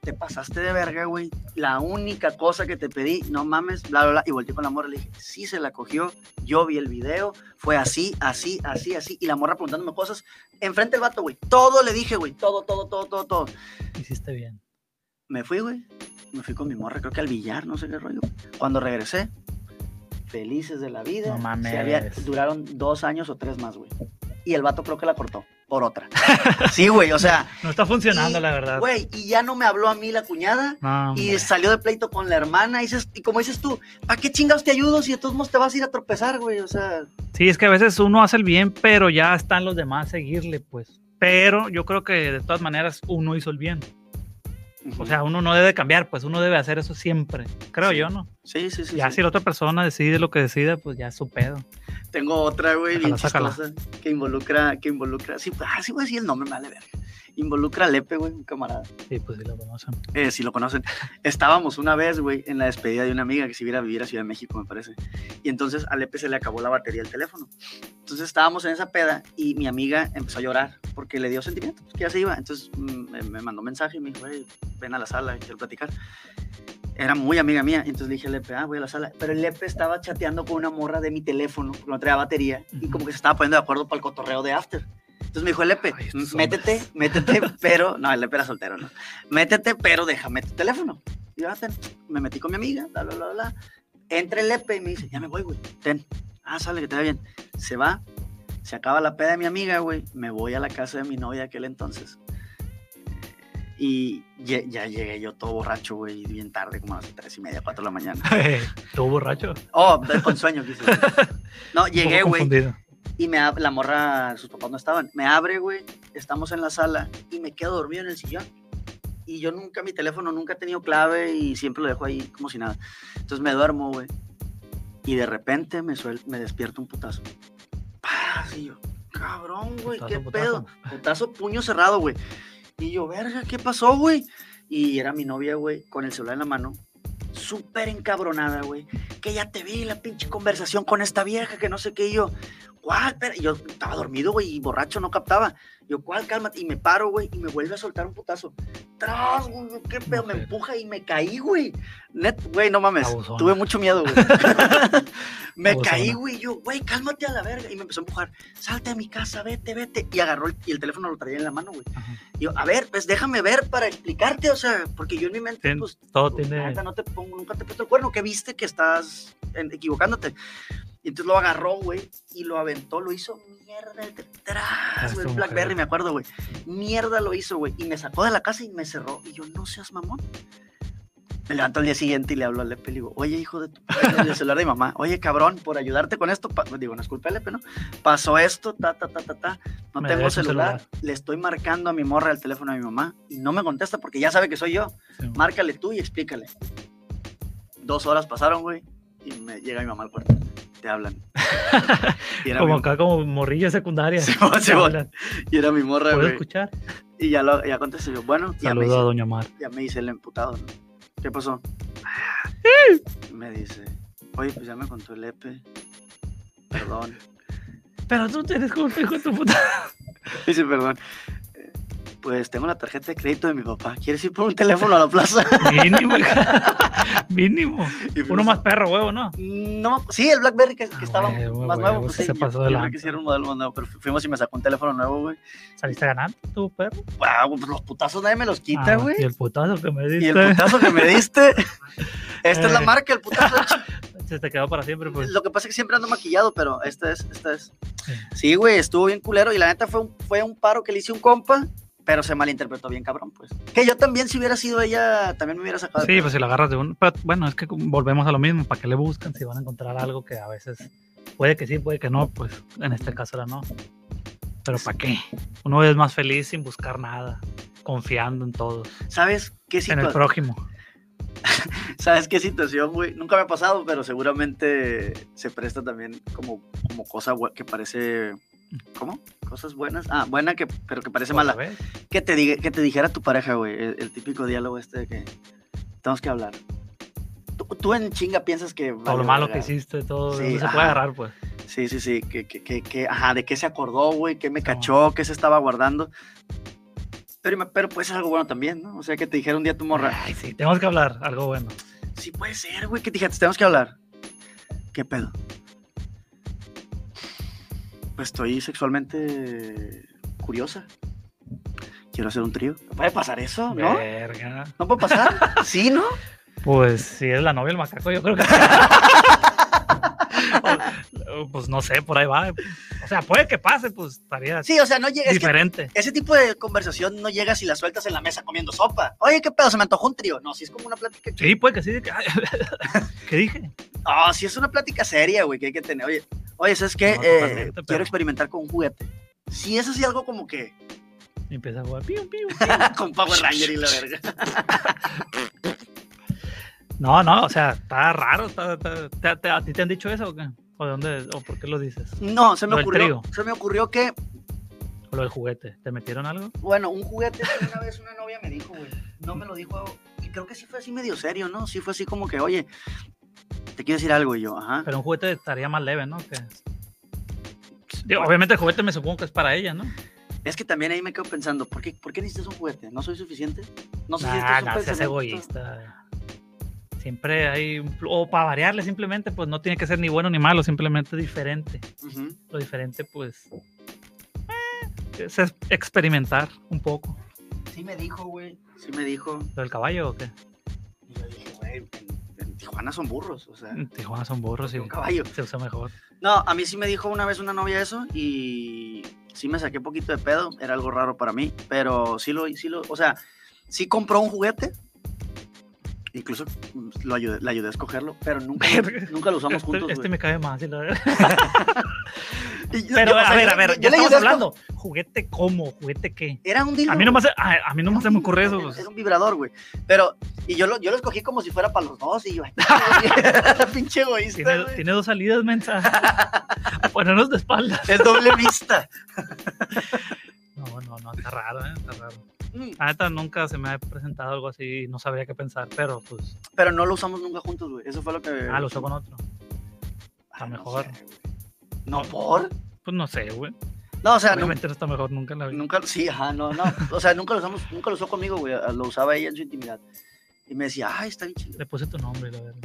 te pasaste de verga, güey. La única cosa que te pedí, no mames, bla, bla, bla. Y volteé con la morra y le dije, sí se la cogió. Yo vi el video, fue así, así, así, así. Y la morra preguntándome cosas enfrente del vato, güey. Todo le dije, güey. Todo, todo, todo, todo, todo. Hiciste bien. Me fui, güey. Me fui con mi morra, creo que al billar, no sé qué rollo. Cuando regresé, felices de la vida. No mames. Se había- duraron dos años o tres más, güey. Y el vato creo que la cortó por otra. sí, güey, o sea. No está funcionando, y, la verdad. Güey, y ya no me habló a mí la cuñada. No, Y hombre. salió de pleito con la hermana. Y, y como dices tú, ¿para qué chingados te ayudo si de todos modos te vas a ir a tropezar, güey? O sea, Sí, es que a veces uno hace el bien, pero ya están los demás a seguirle, pues. Pero yo creo que de todas maneras uno hizo el bien. O sea, uno no debe cambiar, pues uno debe hacer eso siempre. Creo Sí. yo, ¿no? Sí, sí, sí. ya sí. si la otra persona decide lo que decide, pues ya es su pedo. Tengo otra, güey, bien Sácala, chistosa, que involucra, que involucra, sí, ah, sí a decir el nombre, me vale verga. Involucra a Lepe, güey, un camarada. Sí, pues sí lo conocen. Eh, si lo conocen. Estábamos una vez, güey, en la despedida de una amiga que se iba a vivir a Ciudad de México, me parece. Y entonces a Lepe se le acabó la batería del teléfono. Entonces estábamos en esa peda y mi amiga empezó a llorar porque le dio sentimiento, que ya se iba. Entonces mm, me, me mandó mensaje y me dijo, "Güey, ven a la sala, quiero platicar. Era muy amiga mía, entonces le dije a Lepe, ah, voy a la sala. Pero el Lepe estaba chateando con una morra de mi teléfono, porque no traía batería, y como que se estaba poniendo de acuerdo para el cotorreo de After. Entonces me dijo el Lepe, Ay, métete, métete, pero, no, el Lepe era soltero, ¿no? Métete, pero déjame tu teléfono. Y yo, ah, ten. me metí con mi amiga, bla, bla, bla, bla. Entra el Lepe y me dice, ya me voy, güey, ten. Ah, sale, que te va bien. Se va, Se acaba la peda de mi amiga, güey. Me voy a la casa de mi novia aquel entonces. Y ya, ya llegué yo todo borracho, güey, bien tarde, como a las tres y media, cuatro de la mañana. ¿Estuvo borracho? Oh, con sueño, quise. No, llegué, güey. Y me la morra, sus papás no estaban. Me abre, güey. Estamos en la sala y me quedo dormido en el sillón. Y yo nunca, mi teléfono nunca he tenido clave y siempre lo dejo ahí como si nada. Entonces me duermo, güey. Y de repente me, suel me despierto un putazo. ¡Paz! Y yo, cabrón, güey, ¿qué putazo. pedo? Putazo, puño cerrado, güey. Y yo, verga, ¿qué pasó, güey? Y era mi novia, güey, con el celular en la mano. Súper encabronada, güey. Que ya te vi la pinche conversación con esta vieja, que no sé qué. Y yo, ¿cuál? Y yo estaba dormido, güey, y borracho, no captaba. Yo, ¿cuál? Cálmate. Y me paro, güey, y me vuelve a soltar un putazo. Tras, güey, qué pedo, me empuja y me caí, güey. Net, güey, no mames. Abusona. Tuve mucho miedo, güey. me Abusona. caí, güey. Yo, güey, cálmate a la verga. Y me empezó a empujar. Salte de mi casa, vete, vete. Y agarró el, y el teléfono lo traía en la mano, güey. Y yo, a ver, pues déjame ver para explicarte, o sea, porque yo en mi mente, pues, todo pues, tiene- no te pongo, nunca te he puesto el cuerno, que viste que estás en- equivocándote. Y entonces lo agarró, güey, y lo aventó, lo hizo mierda el detrás, güey, Blackberry, me acuerdo, güey. Mierda lo hizo, güey, y me sacó de la casa y me cerró. Y yo, no seas mamón. Me levanto al día siguiente y le hablo a Lepe y le digo, oye, hijo de tu padre, el celular de mi mamá, oye, cabrón, por ayudarte con esto, digo, no es culpa de Lepe, ¿no? Pasó esto, ta, ta, ta, ta, ta, no Me tengo celular, celular. le estoy marcando a mi morra el teléfono de mi mamá y no me contesta porque ya sabe que soy yo. Sí. Márcale tú y explícale. Dos horas pasaron, güey, y me llega mi mamá al cuarto. Te hablan. Como mi, acá, como morrilla secundaria. Simón. hablan. y era mi morra, ¿Puedo güey. escuchar? Y ya, lo, ya contesté yo, bueno, ya me, Saludo a Doña Mar. ya me hice el emputado, ¿no? ¿Qué pasó? Y me dice, oye, pues ya me contó el Epe. Perdón. Pero tú tienes culpa, hijo de tu puta. Dice, perdón. Pues tengo la tarjeta de crédito de mi papá. ¿Quieres ir por un teléfono a la plaza? Mínimo. hija. Mínimo. Y Uno más perro, huevo, ¿no? No, sí, el Blackberry que, que Ah, estaba huevo, más huevo, nuevo. Pues, sí sí, se yo- pasó yo de no lanza. quisiera un modelo más nuevo, pero fu- fuimos y me sacó un teléfono nuevo, güey. ¿Saliste ganando tu perro? Wow, pues los putazos nadie me los quita, Ah, güey. Y el putazo que me y, diste. el putazo que me diste. Esta es la Eh. marca, el putazo. Se te quedó para siempre, pues. Lo que pasa es que siempre ando maquillado, pero esta es, esta es. Sí. Sí, güey, estuvo bien culero y la neta fue un, fue un paro que le hice un compa, pero se malinterpretó bien cabrón, pues. Que yo también, si hubiera sido ella, también me hubiera sacado. de Sí, pedo. pues si lo agarras de uno. Pero bueno, es que volvemos a lo mismo. ¿Para qué le buscan si van a encontrar algo que a veces puede que sí, puede que no? Pues en este caso era no. Pero ¿para qué? Uno es más feliz sin buscar nada, confiando en todos, ¿Sabes qué en el situación? prójimo. ¿Sabes qué situación, güey? Nunca me ha pasado, pero seguramente se presta también como, como cosa que parece. ¿Cómo? Cosas buenas. Ah, buena, que, pero que parece mala. ¿Sabes? Que te, diga, que te dijera tu pareja, güey. El, el típico diálogo este de que tenemos que hablar. Tú, tú en chinga piensas que. Todo vale lo malo que hiciste, todo. Sí, no se puede agarrar, pues. Sí, sí, sí. Que, que, que, que- ajá, de qué se acordó, güey. ¿Qué me Simón. cachó? ¿Qué se estaba guardando? Pero, pero puede ser algo bueno también, ¿no? O sea, que te dijera un día tu morra. Ay, sí, tenemos que hablar, algo bueno. Sí puede ser, güey, que te tenemos que hablar. ¿Qué pedo? Pues estoy sexualmente curiosa. Quiero hacer un trío. ¿Puede pasar eso? ¿No? Verga. ¿No puede pasar? ¿Sí, no? Pues si es la novia del macaco, yo creo que. O- pues no sé, por ahí va. O sea, puede que pase, pues estaría Sí, o sea, no llega. Es que diferente. ese tipo de conversación no llega si la sueltas en la mesa comiendo sopa. Oye, ¿qué pedo? Se me antojó un trío. No, si es como una plática. Sí, puede que sí. que- ¿Qué dije? Ah, si es una plática seria, güey, que hay que tener. Oye, oye, ¿sabes qué? No, Eh, quiero pero- experimentar con un juguete. Si es así algo como que Y empieza a jugar. piu, piu. con Power Ranger y la verga. No, no, o sea, está raro. está- está- te- ¿A ti te han dicho eso o qué? ¿O de dónde? ¿O por qué lo dices? No, se me ocurrió. Se me ocurrió que, ¿O lo del juguete? ¿Te metieron algo? bueno, un juguete una vez una novia me dijo, güey. No me lo dijo. Y creo que sí fue así medio serio, ¿no? Sí fue así como que, oye, te quiero decir algo y yo, ajá. Pero un juguete estaría más leve, ¿no? Que... Digo, obviamente el juguete me supongo que es para ella, ¿no? Es que también ahí me quedo pensando, ¿por qué, ¿por qué necesitas un juguete? ¿No soy suficiente? No sé si Nah, esto es un nah, seas egoísta. Siempre hay, un o para variarle simplemente, pues no tiene que ser ni bueno ni malo, simplemente diferente. Lo diferente, pues, eh, es es experimentar un poco. Sí me dijo, güey. Sí me dijo. ¿Lo del caballo o qué? Tijuana son burros, o sea, En Tijuana son burros y un caballo. se usa mejor. No, a mí sí me dijo una vez una novia eso y sí me saqué poquito de pedo, era algo raro para mí, pero sí lo, sí lo, o sea, sí compró un juguete, incluso mm, lo ayudé, le ayudé a escogerlo, pero nunca, nunca lo usamos juntos. este me cae más. sí, la verdad. Y yo- Pero yo, a ver, a ver, yo ya le estamos hablando. ¿Juguete cómo? ¿Juguete qué? Era un dildo. A mí no me, a, a mí no se me ocurre eso. Era, pues. un vibrador, güey. Pero, y yo lo, yo lo escogí como si fuera para los dos, y yo, pinche egoísta, Tiene, tiene dos salidas, mensa. Ponernos de espaldas. Es doble vista. No, no, no, está raro, ¿eh? Está raro. Mm, La neta nunca se me ha presentado algo así y no sabría qué pensar, pero pues. Pero no lo usamos nunca juntos, güey. Eso fue lo que. Ah, lo usó con otro. Ah, está no mejor. sé, güey. no, por. Pues no sé, güey. No, o sea, Obviamente no está mejor nunca en la vida. nunca, sí, ajá, no, no. O sea, nunca lo usamos, nunca lo usó conmigo, güey. Lo usaba ella en su intimidad. Y me decía, ay, está bien chido. Le puse tu nombre, la verdad.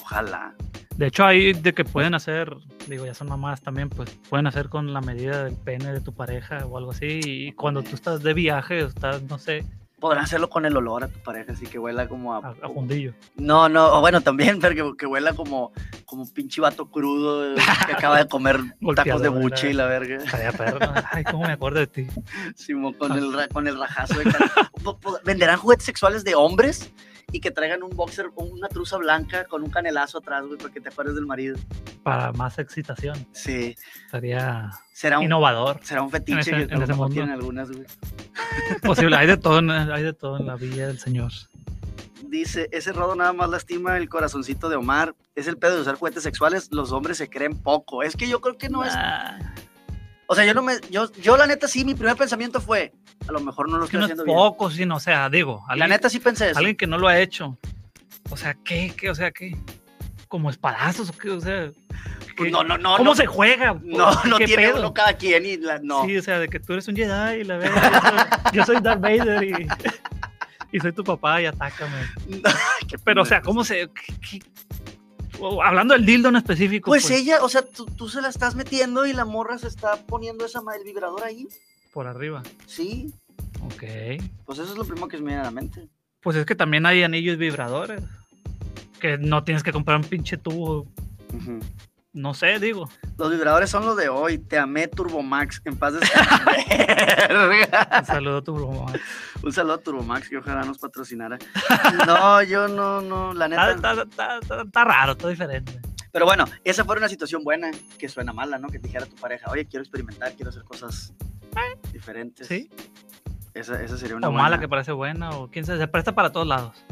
Ojalá. De hecho, hay de que pueden hacer, digo, ya son mamás también, pues pueden hacer con la medida del pene de tu pareja o algo así. Y cuando tú estás de viaje, o estás, no sé, Podrán hacerlo con el olor a tu pareja, así que huela como a. a, a fundillo. No, no, o bueno, también, pero que, que huela como, como pinche vato crudo que acaba de comer tacos de buche y la verga. Ay, cómo me acuerdo de ti. Simón, con el, ra- con el rajazo de ¿Venderán juguetes sexuales de hombres? Y que traigan un boxer o una truza blanca con un canelazo atrás, güey, para que te acuerdes del marido. Para más excitación. Sí. Estaría Será un, innovador. será un fetiche ese- que en ese mundo. tienen algunas, güey. Posible. Hay de todo, en- hay de todo en la villa del señor. Dice, ese rodo nada más lastima el corazoncito de Omar. Es el pedo de usar juguetes sexuales. Los hombres se creen poco. Es que yo creo que no es... O sea, yo no me... Yo, yo la neta sí, mi primer pensamiento fue, a lo mejor no lo es estoy no es haciendo bien. poco, sino, o sea, digo, La neta sí pensé eso. alguien que no lo ha hecho. O sea, ¿qué? ¿Qué? O sea, ¿qué? ¿Como espadazos o qué? O sea, ¿qué? No, no, no. ¿cómo no, se juega? No, no ¿Qué tiene pedo? uno cada quien y la, no. Sí, o sea, de que tú eres un Jedi y la verdad, yo soy Darth Vader y, y soy tu papá y atácame. Pero, o sea. ¿cómo se...? qué- hablando del dildo en específico. Pues, ella, o sea, tú, tú se la estás metiendo y la morra se está poniendo esa el vibrador ahí. Por arriba. Sí, Ok. pues eso es lo primero que se me viene a la mente. Pues es que también hay anillos vibradores. Que no tienes que comprar un pinche tubo. No sé, digo. Los vibradores son los de hoy. Te amé Turbomax. En paz de Un saludo a tu broma. Un saludo a Turbomax que ojalá nos patrocinara. No, yo no, no, la neta. está- está- está- está raro, está diferente. Pero bueno, esa fue una situación buena que suena mala, ¿no? Que te dijera tu pareja, oye, quiero experimentar, quiero hacer cosas diferentes. Sí. Esa, esa sería una O buena. mala que parece buena, o quién sabe, se presta para todos lados.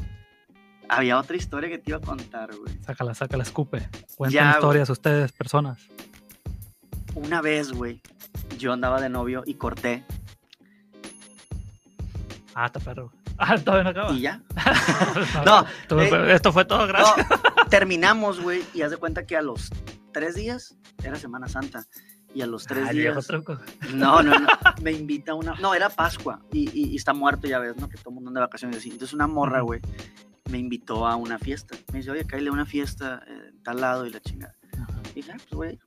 Había otra historia que te iba a contar, güey. Sácala, sácala, escupe. Cuenten Ya, güey. historias ustedes, personas. Una vez, güey, yo andaba de novio y corté. Ah, está perro. Ah, todavía no acaba. Y ya. no, eh, esto fue todo, gracias. No, terminamos, güey, y haz de cuenta que a los tres días era Semana Santa. Y a los tres Ah, días. truco. No, no, no. Me invita una. No, era Pascua. Y, y- y está muerto, ya ves, ¿no? Que todo el mundo anda de vacaciones y así. Entonces una morra, güey, me invitó a una fiesta. Me dice, oye, cállale a una fiesta eh, tal lado y la chingada. Y dije, ah, pues, güey.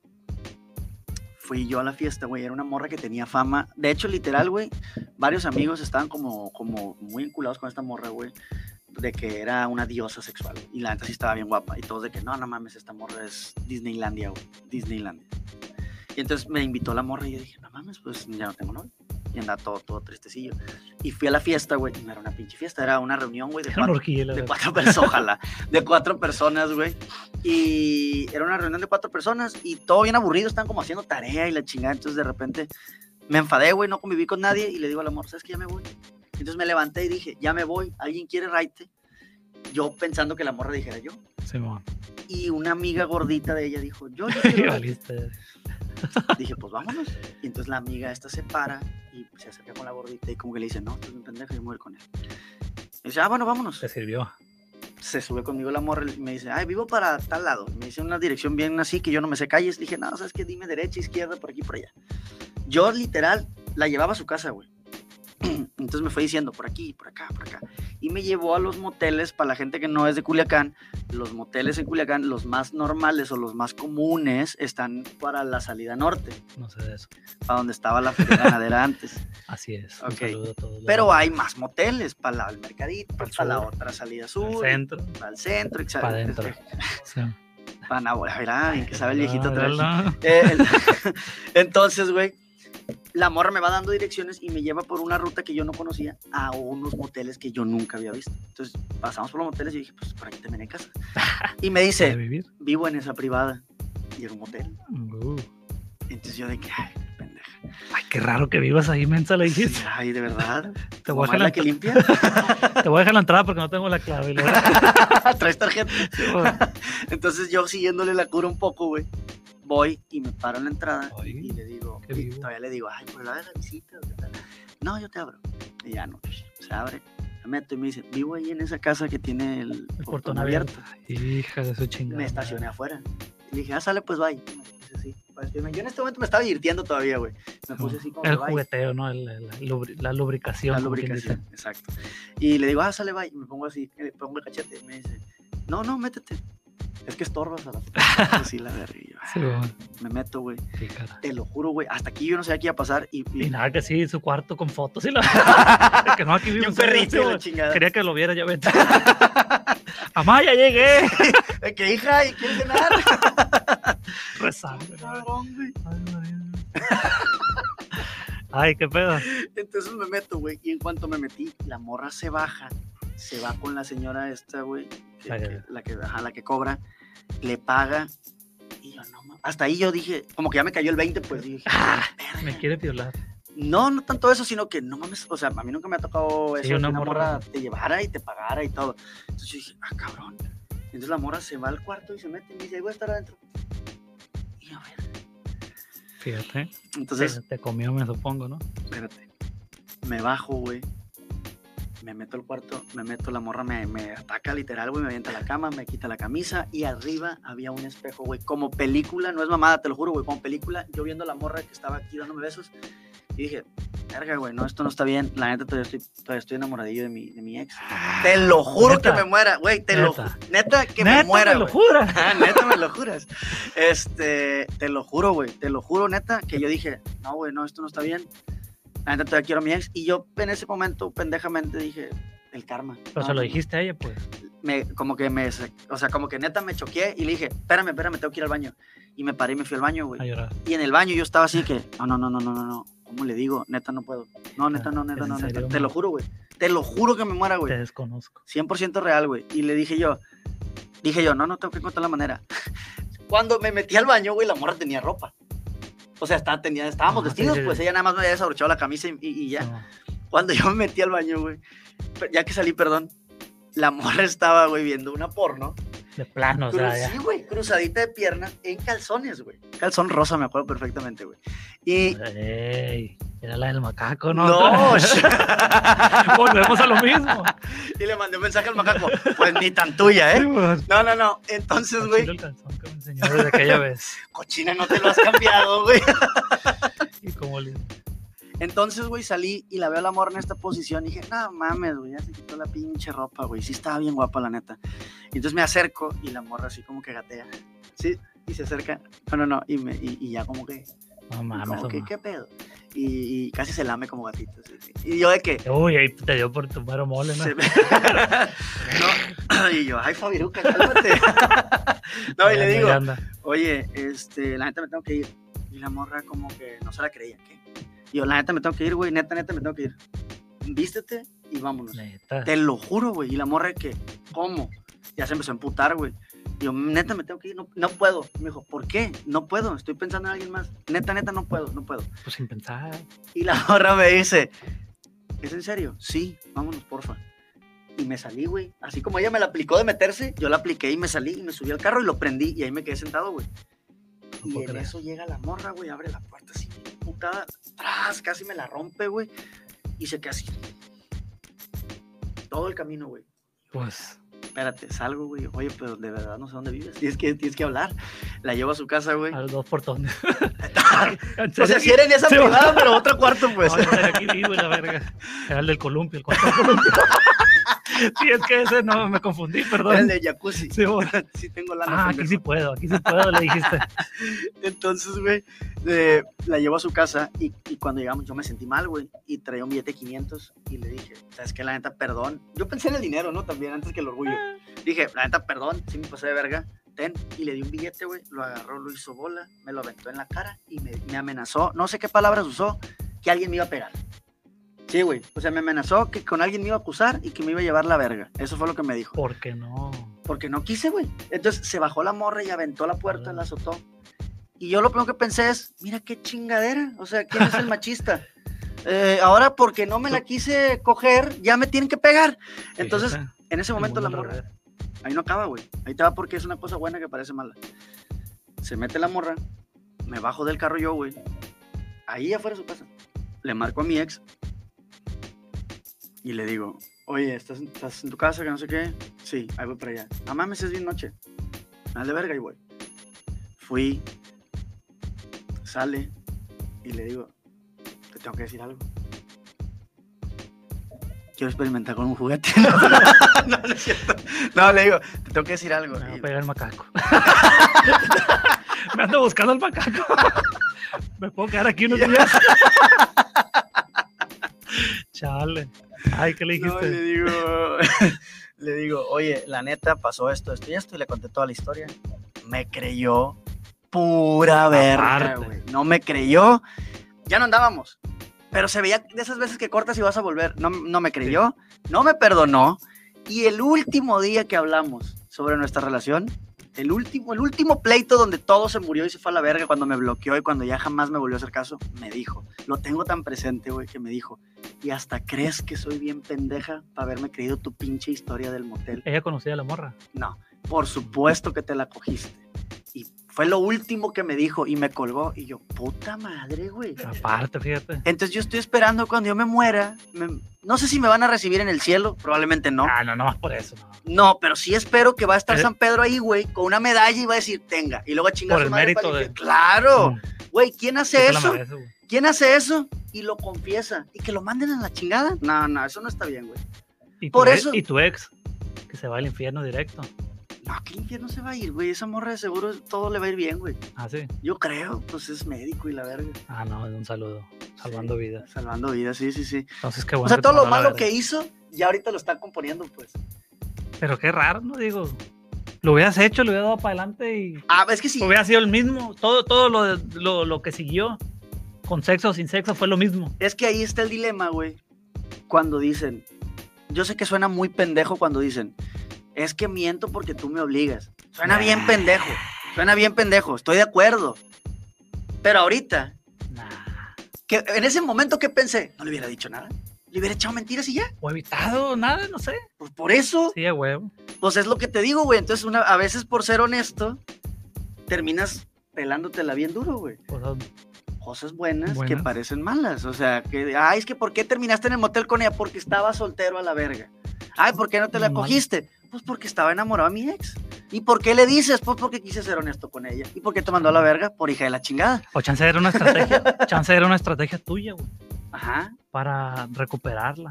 Fui yo a la fiesta, güey. Era una morra que tenía fama. De hecho, literal, güey, varios amigos estaban como, como muy vinculados con esta morra, güey. De que era una diosa sexual. Y la neta sí estaba bien guapa. Y todos de que, no, no mames, esta morra es Disneylandia, güey. Disneylandia. Y entonces me invitó la morra y yo dije, no mames, pues ya no tengo novio. Y andaba todo, todo tristecillo. Y fui a la fiesta, güey. Y no era una pinche fiesta, era una reunión, güey, de cuatro, la de cuatro personas, ojalá, de cuatro personas, güey. Y era una reunión de cuatro personas y todo bien aburrido, están como haciendo tarea y la chingada. Entonces de repente me enfadé, güey, no conviví con nadie y le digo al amor, ¿sabes que Ya me voy. Entonces me levanté y dije, ya me voy, ¿alguien quiere raite? Yo pensando que la morra dijera yo. Simón. Y una amiga gordita de ella dijo, yo, yo quiero raite". valiste. Dije, pues vámonos. Y entonces la amiga esta se para y se acerca con la gordita y como que le dice, no, tú eres un pendejo, yo me voy a ir con él. Y dice, ah, bueno, vámonos. Te sirvió. se sube conmigo la morra y me dice, ay, vivo para tal lado. Me dice una dirección bien así que yo no me sé calles. Dije, no, sabes que dime derecha, izquierda, por aquí, por allá. Yo literal la llevaba a su casa, güey. Entonces me fue diciendo por aquí, por acá, por acá. Y me llevó a los moteles, para la gente que no es de Culiacán, los moteles en Culiacán, los más normales o los más comunes, están para la salida norte, No sé de eso. para donde estaba la feria ganadera antes. Así es. Un Ok. saludo a todos. Pero hay más moteles, para la- el mercadito, Pa'l para la otra salida al sur, centro, para el centro, etc. para adentro. Sí. Para bien que sabe el viejito otra vez. Eh, el- entonces, güey, la morra me va dando direcciones y me lleva por una ruta que yo no conocía a unos moteles que yo nunca había visto. Entonces pasamos por los moteles y dije, pues por aquí también hay casa. Y me ¿De dice, vivo en esa privada. Y era un motel. Uh. Entonces yo de que, ay, pendeja. Ay, qué raro que vivas ahí, mensa, le dijiste. Ay, de verdad. Te ¿Tu voy, a dejar la que limpia? te voy a dejar la entrada porque no tengo la clave. Traes tarjeta. Entonces yo siguiéndole la cura un poco, güey, voy y me paro en la entrada Ay, y le digo, y todavía le digo, ay, pues la de la visita. qué tal?". No, yo te abro. Y ya no, se abre, me meto y me dice, vivo ahí en esa casa que tiene el, El portón portón abierto. abierto. Hija de su chingada. Me estacioné afuera. Y dije, ah, sale, pues bye. Así, despedirme. Yo en este momento me estaba divirtiendo todavía, güey. Me puse así como El jugueteo, ¿no? El- el- la, lubri- la lubricación. La lubricación, exacto. Y le digo, ah, sale, bye. Y me pongo así, le pongo el cachete. Y me dice, no, no, métete. Es que estorbas a la Así la verga. Sí, bueno, me meto, güey. Te lo juro, güey. Hasta aquí yo no sabía qué iba a pasar. Y, y- Y nada, que sí, su cuarto con fotos y la... que no, aquí vive un perrito y la. Quería que lo viera, ya vete. Mamá, ya llegué. Que hija, ¿y quieres cenar? Rezando. Cabrón, güey. Ay, qué pedo. Entonces me meto, güey. Y en cuanto me metí, la morra se baja. Se va con la señora esta, güey. que- La que- La que, ajá, la que cobra. Le paga. Y yo, no mames. Hasta ahí yo dije, como que ya me cayó el 20, pues dije, Ah, "Verga". Me quiere violar. No, no tanto eso, sino que no mames, o sea, a mí nunca me ha tocado eso, Sí, que una morra. morra te llevara y te pagara y todo. Entonces yo dije, ah, cabrón. Entonces la morra se va al cuarto y se mete y me dice, ahí voy a estar adentro. Y a ver. Fíjate. Entonces, te, te comió, me supongo, ¿no? espérate. Me bajo, güey. Me meto al cuarto, me meto, la morra me, me ataca literal, güey, me avienta la cama, me quita la camisa y arriba había un espejo, güey, como película, no es mamada, te lo juro, güey, como película, yo viendo a la morra que estaba aquí dándome besos y dije, verga, güey, no, esto no está bien, la neta todavía estoy, todavía estoy enamoradillo de mi, de mi ex. Te lo juro Neta. que me muera, güey, te lo Neta. neta que Neta, me muera, me lo güey. jura. Ah, neta, me lo juras. Este, te lo juro, güey. Te lo juro, neta, que yo dije, no, güey, no, esto no está bien. La neta, todavía quiero a mi ex. Y yo en ese momento, pendejamente, dije, el karma. Pero No, se lo dijiste a ella, pues. Me, como que me, o sea, como que neta me choqué y le dije, espérame, espérame, tengo que ir al baño. Y me paré y me fui al baño, güey. Y en el baño yo estaba así que, no, no, no, no, no, no. ¿Cómo le digo? Neta, no puedo. No, neta, no, neta, ¿Es no, neta. Te lo juro, güey. Te lo juro que me muera, güey. Te desconozco. 100% real, güey. Y le dije yo, dije yo, no, no tengo que encontrar la manera. Cuando me metí al baño, güey, la morra tenía ropa. O sea, estaba, tenía, estábamos Ah, vestidos, sí, pues ella nada más me había desabrochado la camisa y, ya. No. Cuando yo me metí al baño, güey, ya que salí, perdón, la morra estaba, güey, viendo una porno. De plano, o Cru- sea, ya. sí, güey, cruzadita de piernas en calzones, güey. Calzón rosa, me acuerdo perfectamente, güey. Y... Ey, era la del macaco, ¿no? No, Volvemos a lo mismo. y le mandé un mensaje al macaco, pues ni tan tuya, Sí, ¿eh? pues. No, no, no. Entonces, güey, el calzón que me enseñó desde aquella vez. cochina, no te lo has cambiado, güey. Y como le... Entonces, güey, salí y la veo a la morra en esta posición y dije, no mames, güey, ya se quitó la pinche ropa, güey. Sí estaba bien guapa, la neta. Y entonces me acerco y la morra así como que gatea. Sí, y se acerca. No, no, no. Y, me, y, y ya como que, No mames, como que. ¿qué pedo? Y, y casi se lame como gatito. sí. Y yo de que... Uy, ahí te dio por tu mero mole, ¿no? me- no, y yo, ay, Fabiruca, cálmate. no, y le digo, oye, este, la neta me tengo que ir. Y la morra como que no se la creía, ¿qué? Y yo, la neta me tengo que ir, güey, neta, neta me tengo que ir. Vístete y vámonos. Neta. Te lo juro, güey. Y la morra de que, ¿cómo? Ya se empezó a emputar, güey. Y yo, neta, me tengo que ir, no, no puedo. Me dijo, ¿por qué? No puedo, estoy pensando en alguien más. Neta, neta, no puedo, no puedo. Pues sin pensar. Y la morra me dice, ¿es en serio? Sí, vámonos, porfa. Y me salí, güey. Así como ella me la aplicó de meterse, yo la apliqué y me salí y me subí al carro y lo prendí y ahí me quedé sentado, güey. No Y en creer. eso llega la morra, güey, abre la puerta así, putada, casi me la rompe, güey. Y se queda así. Todo el camino, güey. Pues, espérate, salgo, güey. Oye, pero de verdad no sé dónde vives. Tienes que, tienes que hablar. La llevo a su casa, güey. A los dos portones. o sea, si era en esa privada, pero otro cuarto, pues. No, aquí vivo, la verga. Era el del columpio, el cuarto del columpio. sí, es que ese no, me confundí, Era el perdón. de jacuzzi. Sí, bueno. Sí tengo lana. Ah, aquí sí puedo, aquí sí puedo, le dijiste. Entonces, güey, eh, la llevo a su casa y, y cuando llegamos yo me sentí mal, güey, y traía un billete de 500 y le dije, ¿sabes qué? La neta, perdón. Yo pensé en el dinero, ¿no? También, antes que el orgullo. Dije, la neta, perdón, sí me pasé de verga. Ten, y le di un billete, güey, lo agarró, lo hizo bola, me lo aventó en la cara y me, me amenazó, no sé qué palabras usó, que alguien me iba a pegar. Sí, güey, o sea, me amenazó que con alguien me iba a acusar y que me iba a llevar la verga. Eso fue lo que me dijo. ¿Por qué no? Porque no quise, güey. Entonces se bajó la morra y aventó la puerta, la azotó. Y yo lo primero que pensé es, mira qué chingadera. O sea, ¿quién es el machista? Eh, ahora porque no me la quise coger, ya me tienen que pegar. Entonces, en ese momento la morra, ahí no acaba, güey. Ahí te va porque es una cosa buena que parece mala. Se mete la morra, me bajo del carro yo, güey. Ahí afuera de su casa. Le marco a mi ex y le digo, oye, ¿estás, estás en tu casa? Que no sé qué. Sí, ahí voy para allá. No mames, es bien noche. Dale verga y voy. Fui, sale y le digo, te tengo que decir algo. Quiero experimentar con un juguete. no, no es cierto. No, le digo, te tengo que decir algo. Me va Y- a pegar el macaco. me ando buscando el macaco. me puedo quedar aquí unos días. Chale. Ay, ¿qué le No, dijiste? le digo, le digo, oye, la neta pasó esto, esto y esto, y le conté toda la historia. Me creyó pura verga, güey. No me creyó. Ya no andábamos. Pero se veía de esas veces que cortas y vas a volver. No, no me creyó, no me perdonó. Y el último día que hablamos sobre nuestra relación, el último, el último pleito donde todo se murió y se fue a la verga cuando me bloqueó y cuando ya jamás me volvió a hacer caso, me dijo, lo tengo tan presente, güey, que me dijo, y hasta crees que soy bien pendeja para haberme creído tu pinche historia del motel. Ella conocía a la morra. No, por supuesto que te la cogiste. Y fue lo último que me dijo y me colgó y yo, puta madre, güey. Aparte, fíjate. Entonces yo estoy esperando cuando yo me muera, me- no sé si me van a recibir en el cielo, probablemente no. Ah, no, no más por eso. No. No, pero sí espero que va a estar Eh. San Pedro ahí, güey, con una medalla y va a decir, tenga. Y luego a chingar Por el madre mérito de- Claro, Mm, güey, ¿quién hace eso? merece. ¿Quién hace eso? Y lo confiesa. Y que lo manden a la chingada. No, no, eso no está bien, güey. Y Por ex- eso- Y tu ex, que se va al infierno directo. No, ¿qué infierno se va a ir, güey? Esa morra de seguro todo le va a ir bien, güey. Ah, sí. Yo creo, pues es médico y la verga. Ah, no, un saludo. Salvando vidas. Salvando vidas, sí, sí, sí. Entonces, qué bueno. o sea, todo lo malo que hizo, ya ahorita lo está componiendo, pues. Pero qué raro, ¿no? Digo, lo hubieras hecho, lo hubieras dado para adelante y Ah, es que sí. hubiera sido el mismo. Todo, todo lo, lo, lo que siguió, con sexo o sin sexo, fue lo mismo. Es que ahí está el dilema, güey. Cuando dicen, yo sé que suena muy pendejo cuando dicen, es que miento porque tú me obligas. Suena bien pendejo, suena bien pendejo, estoy de acuerdo. Pero ahorita, Nah. que en ese momento que pensé, no le hubiera dicho nada. Le hubiera echado mentiras y ya. O evitado, nada, no sé. Pues por eso, Sí, a huevo. pues es lo que te digo, güey. Entonces, una, a veces por ser honesto, terminas pelándotela bien duro, güey. Cosas- Cosas buenas, que Buenas. parecen malas. O sea, que, ay, es que ¿por qué terminaste en el motel con ella? Porque estaba soltero a la verga. Ay, ¿por qué no te la cogiste? Pues porque estaba enamorado de mi ex. ¿Y por qué le dices? Pues porque quise ser honesto con ella. ¿Y por qué te mandó a la verga? Por hija de la chingada. O chance era una estrategia. chance era una estrategia tuya, güey. Ajá. Para recuperarla.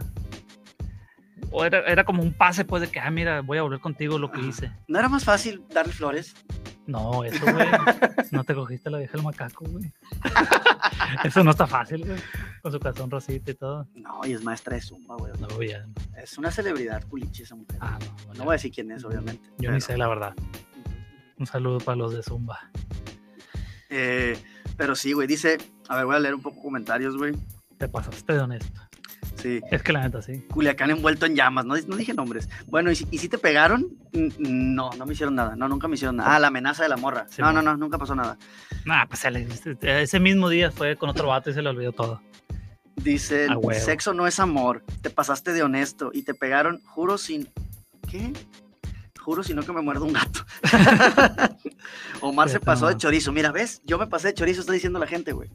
O era, era como un pase, pues, de que, ah, mira, voy a volver contigo lo que Ajá. hice. ¿No era más fácil darle flores? No, eso, güey. no te cogiste la vieja del macaco, güey. eso no está fácil, güey. Con su calzón rosita y todo. No, y es maestra de zumba, güey. No, ya. Es una celebridad, culichi, esa mujer. Ah, no. no, voy a decir quién es, obviamente. Yo ni sé la verdad. Un saludo para los de Zumba. Eh, pero sí, güey, dice, a ver, voy a leer un poco comentarios, güey. Te pasaste de honesto. Sí, Es que la neta sí. Culiacán envuelto en llamas, no, no dije nombres. Bueno, ¿y si, y si te pegaron? No, no me hicieron nada, no, nunca me hicieron nada. Ah, la amenaza de la morra. Sí, no, no, no, nunca pasó nada. Nah, pues le- ese mismo día fue con otro vato y se le olvidó todo. Dice, sexo no es amor, te pasaste de honesto y te pegaron, juro sin... ¿Qué? Juro si no que me muerdo un gato. Omar se pasó de chorizo. Mira, ¿ves? Yo me pasé de chorizo, está diciendo la gente, güey.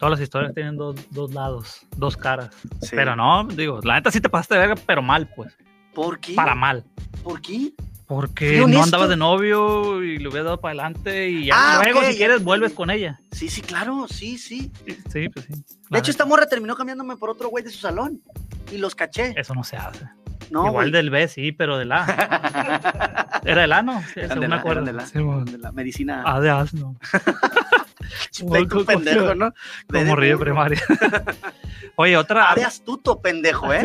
Todas las historias tienen dos, dos lados, dos caras. Sí. Pero no, digo, la neta sí te pasaste de verga, pero mal, pues. ¿Por qué? Para mal. ¿Por qué? Porque no andabas de novio y le hubieras dado para adelante y ya Ah, luego si quieres vuelves con ella. Sí, sí, claro, sí, sí. Sí, pues sí. De hecho, esta morra terminó cambiándome por otro güey de su salón. Y los caché. Eso no se hace. No, Igual del B, sí, pero del A. ¿Era del A, no? Sí, según de me acuerdo. eran de la- Sí, de la medicina. A de asno. Como- pendejo, ¿no? Como burro. primaria. Oye, otra. A de astuto, pendejo, ¿eh?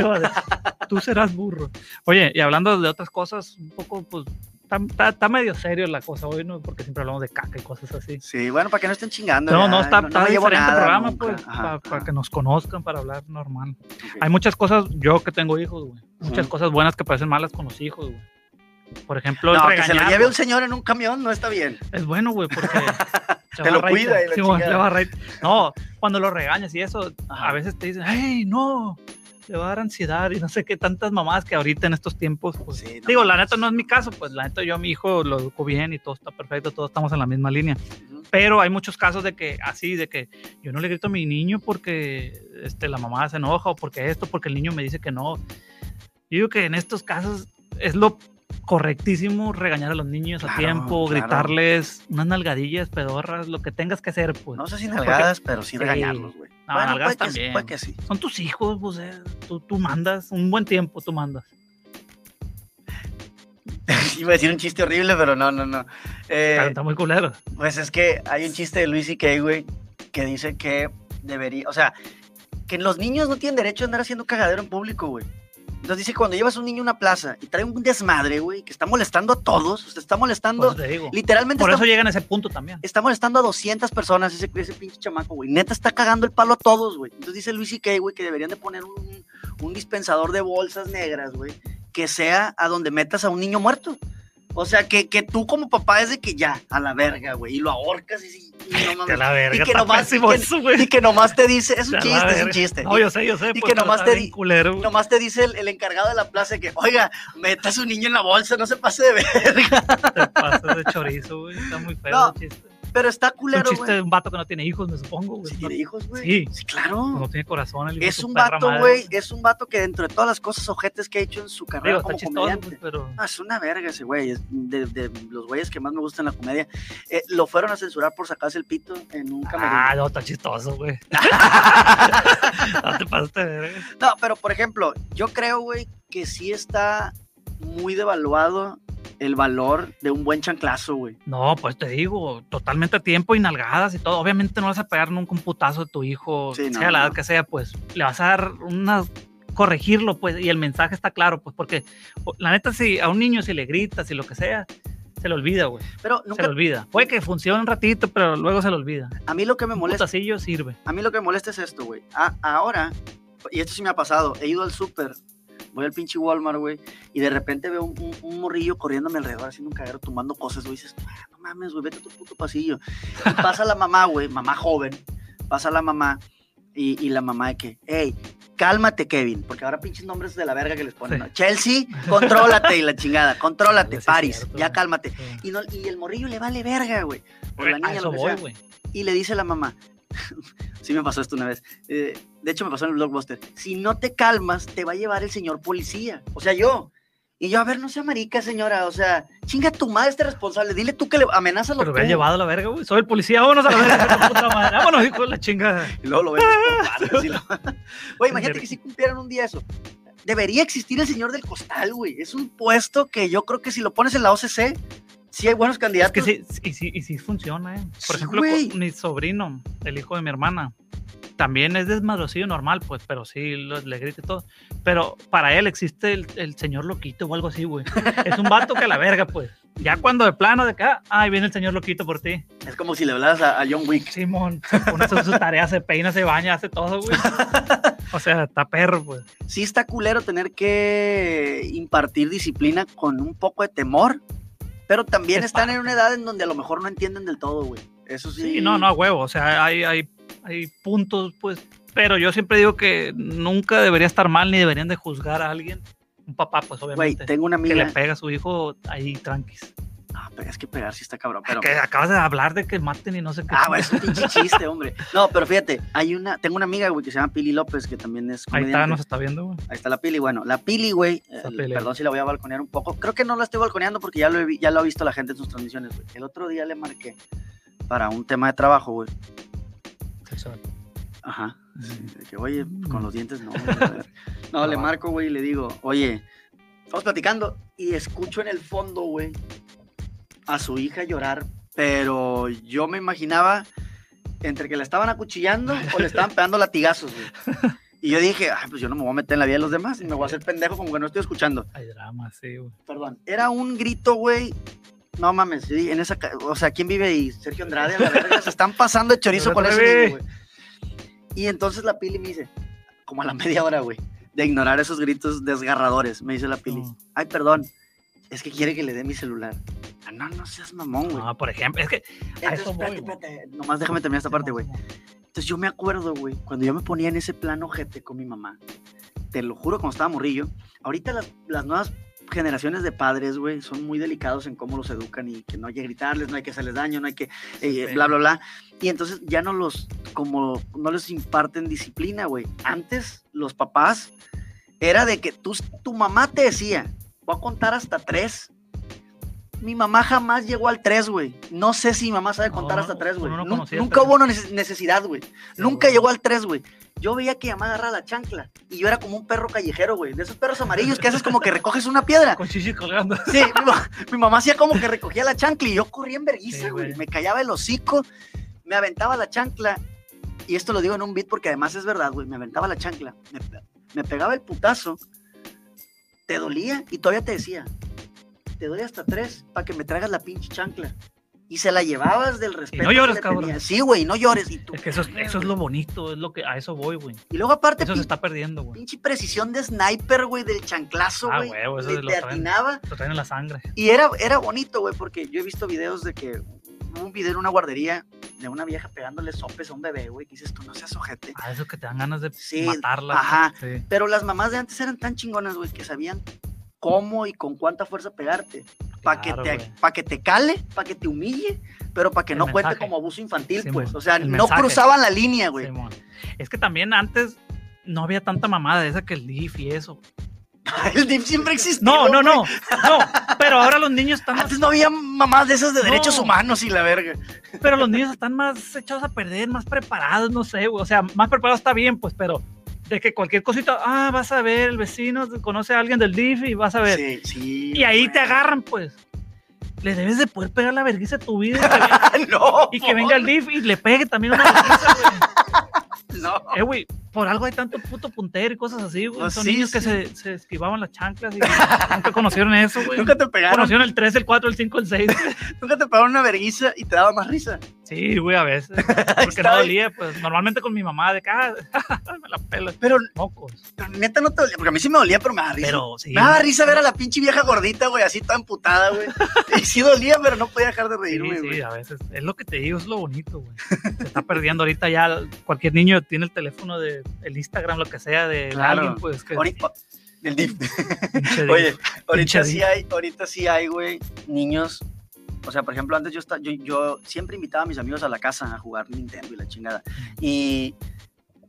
Tú serás burro. Oye, y hablando de otras cosas, un poco, pues, está- medio serio la cosa hoy, ¿no? Porque siempre hablamos de caca y cosas así. Sí, bueno, para que no estén chingando. No, ya, no, está, no está llevo diferente el nada programa, nunca. pues, Ajá, para ajá, que nos conozcan, para hablar normal. ok. Hay muchas cosas, yo que tengo hijos, güey. Muchas Ujú. cosas buenas que parecen malas con los hijos, güey. Por ejemplo, No, que se lo lleve un señor en un camión no está bien. Es bueno, güey, porque. Te lo cuida y la reír. No, cuando lo regañas y eso, a veces te dicen, hey, no, le va a dar ansiedad y no sé qué tantas mamás que ahorita en estos tiempos, pues, Sí, no digo, la neta no es mi caso, pues la neta yo a mi hijo lo educo bien y todo está perfecto, todos estamos en la misma línea. Ujú. Pero hay muchos casos de que así, de que yo no le grito a mi niño porque este, la mamá se enoja o porque esto, porque el niño me dice que no. Yo digo que en estos casos es lo correctísimo regañar a los niños a tiempo, claro. gritarles unas nalgadillas, pedorras, lo que tengas que hacer, pues. No sé si nalgadas, pero sí Sí. regañarlos, güey. No, bueno, nalgadas puede que, sí, también. puede que sí. Son tus hijos, pues, eh, tú, tú mandas, un buen tiempo tú mandas. Iba a decir un chiste horrible, pero no, no, no. Eh, Está muy culero. Pues es que hay un chiste de Luis y Kay, güey, que dice que debería, o sea, que los niños no tienen derecho a andar haciendo cagadero en público, güey. Entonces dice cuando llevas a un niño a una plaza y trae un desmadre, güey, que está molestando a todos, o sea, está molestando, eso te digo. literalmente Por está, eso llegan a ese punto también. está molestando a 200 personas ese, ese pinche chamaco, güey. Neta está cagando el palo a todos, güey. Entonces dice Luis y Kay, güey, que deberían de poner un, un dispensador de bolsas negras, güey, que sea a donde metas a un niño muerto. O sea, que, que tú como papá es de que ya, a la verga, güey, y lo ahorcas y, y no mames. la verga, y que nomás- y que-. Y nomás te dice, es un chiste, es un chiste. No, yo sé, yo sé. y pues, que nomás te culero, nomás te dice el, el encargado de la plaza que, oiga, meta a su niño en la bolsa, no se pase de verga. Te pasas de chorizo, güey. Está muy feo No, el chiste. Pero está Es un culero, chiste güey. de un vato que no tiene hijos, me supongo, güey. No, tiene hijos, güey. Sí. Sí, claro. no tiene corazón. el Es un vato, güey. Es un vato que dentro de todas las cosas ojetes que ha hecho en su carrera Digo, está como chistoso, comediante. pues, pero... No, es una verga ese güey. Es de, de los güeyes que más me gustan en la comedia. Eh, lo fueron a censurar por sacarse el pito en un camerino. Ah, no, está chistoso, güey. no te pasaste de verga. No, pero por ejemplo, yo creo, güey, que sí está muy devaluado el valor de un buen chanclazo, güey. No, pues te digo, totalmente a tiempo y nalgadas y todo. Obviamente no vas a pegar nunca un putazo de tu hijo, Sí, no, sea la edad no. que sea, pues le vas a dar una corregirlo, pues, y el mensaje está claro, pues, porque la neta, si a un niño si le gritas y lo que sea, se le olvida, güey. Pero Se nunca, le olvida. Puede que funcione un ratito, pero luego se le olvida. a mí lo que me Un molesta, putacillo sirve. a mí lo que me molesta es esto, güey. Ahora, y esto sí me ha pasado, he ido al súper, voy al pinche Walmart, güey, y de repente veo un, un- un morrillo mi alrededor haciendo un cagadero, tomando cosas, güey, dices, "Ah, no mames, güey, vete a tu puto pasillo. Y pasa la mamá, güey, mamá joven, pasa la mamá, y, y la mamá de que, hey, cálmate, Kevin, porque ahora pinches nombres de la verga que les ponen, Sí. ¿no? Chelsea, contrólate y la chingada, contrólate, Paris, cierto, ya cálmate. Y, no, y el morrillo le vale verga, güey. O la A niña, eso lo que voy, sea. Y le dice la mamá, sí me pasó esto una vez, eh, de hecho me pasó en el blockbuster, si no te calmas, te va a llevar el señor policía, o sea, yo. Y yo, a ver, no sea marica, señora, o sea, chinga tu madre este responsable, dile tú que le amenazas Pero me ha llevado a la verga, güey. Soy el policía, vámonos a la verga, puta madre. Vámonos, hijo de la chingada. Y luego lo lo- Güey, imagínate que si cumplieran un día eso. Debería existir el señor del costal, güey. Es un puesto que yo creo que si lo pones en la OCC, sí hay buenos Es candidatos. que sí, y sí, y sí funciona, ¿eh? Por Sí, ejemplo, güey. mi sobrino, el hijo de mi hermana, también es desmadrocillo normal, pues, pero sí le grita y todo. Pero para él existe el, el señor loquito o algo así, güey. Es un vato que a la verga, pues. Ya cuando de plano de acá, ay, viene el señor loquito por ti. Es como si le hablaras a, a John Wick. Simón, se pone sus tareas, se peina, se baña, hace todo, güey. O sea, está perro, pues. Sí está culero tener que impartir disciplina con un poco de temor, pero también Es están en una edad en donde a lo mejor no entienden del todo, güey. Eso sí. Sí, no, no, huevo. O sea, hay, hay, hay puntos, pues. Pero yo siempre digo que nunca debería estar mal ni deberían de juzgar a alguien. Un papá, pues obviamente. tengo una que le amiga, pega a su hijo ahí tranquis. Ah, pero es que pegar sí está cabrón. Pero... Que acabas de hablar de que maten y no sé qué. Ah, güey, es un pinche chiste, hombre. No, pero fíjate, hay una, tengo una amiga, güey, que se llama Pili López, que también es Ahí está, comediante. nos está viendo, güey. Ahí está la Pili, bueno, la Pili, güey, eh, Pili. perdón si la voy a balconear un poco, creo que no la estoy balconeando porque ya lo, he ya lo ha visto la gente en sus transmisiones, güey. El otro día le marqué para un tema de trabajo, güey. Ajá. Que, oye, con los dientes no. ver. No, le marco, güey, y le digo, oye, estamos platicando y escucho en el fondo, güey, a su hija llorar, pero yo me imaginaba entre que la estaban acuchillando o le estaban pegando latigazos, güey. Y yo dije, ay, pues yo no me voy a meter en la vida de los demás y me voy a hacer pendejo como que no estoy escuchando. Hay drama, sí, güey. Perdón, era un grito, güey. No mames, sí, en esa, o sea, ¿quién vive ahí? Sergio Andrade, a la verga, se están pasando de chorizo con ese niño, güey. Y entonces la Pili me dice, como a la media hora, güey, de ignorar esos gritos desgarradores, me dice la Pili, ay, perdón, es que quiere que le dé mi celular. Ah, no, no seas mamón, güey. No, por ejemplo, es que. Entonces, eso voy, espérate, espérate, nomás déjame terminar esta parte, güey. Entonces yo me acuerdo, güey, cuando yo me ponía en ese plano ojete con mi mamá, te lo juro, cuando estaba morrillo, ahorita las, las nuevas generaciones de padres, güey, son muy delicados en cómo los educan y que no hay que gritarles, no hay que hacerles daño, no hay que eh, bla, bla, bla. Y entonces ya no los, como, no les imparten disciplina, güey. Antes los papás era de que tú, tu mamá te decía, voy a contar hasta tres. Mi mamá jamás llegó al tres, güey. No sé si mi mamá sabe contar No, hasta tres, güey. uno no Nunca hubo neces- necesidad, güey. Nunca llegó al 3, güey. Yo veía que mi mamá agarraba la chancla y yo era como un perro callejero, güey. De esos perros amarillos que haces como que recoges una piedra. Con chichi colgando. Sí, mi, ma- mi mamá hacía como que recogía la chancla y yo corría en vergüenza, güey. Me callaba el hocico, me aventaba la chancla. Y esto lo digo en un beat porque además es verdad, güey. Me aventaba la chancla, me, me pegaba el putazo, te dolía y todavía te decía, te doy hasta tres para que me traigas la pinche chancla. Y se la llevabas del respeto. que llores, le cabrón. Sí, güey, no llores. Y, tú, Es que eso es, eso es lo bonito, es lo que a eso voy, güey. y luego aparte, Eso se está perdiendo, güey. pinche precisión de sniper, güey, del chanclazo, Ah, güey. eso Le- es lo te traen. atinaba. Lo traen en la sangre. Y era, era bonito, güey, porque yo he visto videos de que un video en una guardería de una vieja pegándole sopes a un bebé, güey, que dices tú no seas ojete. Ah, eso que te dan ganas de Sí, matarla. ajá. Sí. Pero las mamás de antes eran tan chingonas, güey, que sabían cómo y con cuánta fuerza pegarte. Para Claro, que, te, pa' que te cale, para que te humille, pero para que El no cuente mensaje. como abuso infantil, pues. O sea, El no mensaje. cruzaban la línea, güey. Simón. Es que también antes no había tanta mamada de esa que el DIF y eso. El DIF siempre existió. No, no, no. No, pero ahora los niños están más, Antes no había mamás de esas de derechos No. humanos y la verga. pero los niños están más echados a perder, más preparados, no sé, güey. O sea, más preparados está bien, pues, pero de que cualquier cosita, ah, vas a ver, el vecino conoce a alguien del DIF y vas a ver. Sí, sí. y ahí te agarran, pues. Le debes de poder pegar la vergüenza a tu vida y que, no. y que venga el DIF y le pegue también una vergüenza, güey. No. Eh, güey, por algo hay tanto puto puntero y cosas así, güey. Pues Son sí, niños que se, se esquivaban las chanclas y nunca conocieron eso, güey. Nunca te pegaron. Conocieron el 3, el 4, el 5, el 6. Nunca te pegaron una verguiza y te daba más risa. Sí, güey, a veces. Porque no dolía, pues normalmente con mi mamá, de que, ah, me la pelo. Pero, Mocos. pero neta no te dolía, porque a mí sí me dolía, pero me daba risa. Pero sí. me daba risa ver a la pinche vieja gordita, güey, así toda emputada, güey. Y sí dolía, pero no podía dejar de Sí, reírme, sí, güey. a veces. Es lo que te digo, es lo bonito, güey. Se está perdiendo ahorita ya. Cualquier niño tiene el teléfono de el Instagram, lo que sea, de Claro. alguien, pues que. Ahorita, del DIF. Oye, ahorita sí hay, ahorita sí hay, güey, niños. O sea, por ejemplo, antes yo, esta- yo, yo siempre invitaba a mis amigos a la casa a jugar Nintendo y la chingada. Y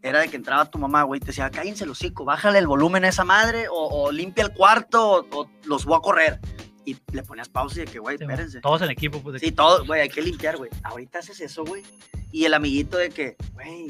era de que entraba tu mamá, güey, y te decía, cállense el hocico, bájale el volumen a esa madre, o, o limpia el cuarto, o, o los voy a correr. Y le ponías pausa y de que, güey, Sí, espérense. Todos en equipo, pues. de Sí, todo, güey, hay que limpiar, güey. Ahorita haces eso, güey. Y el amiguito de que, güey,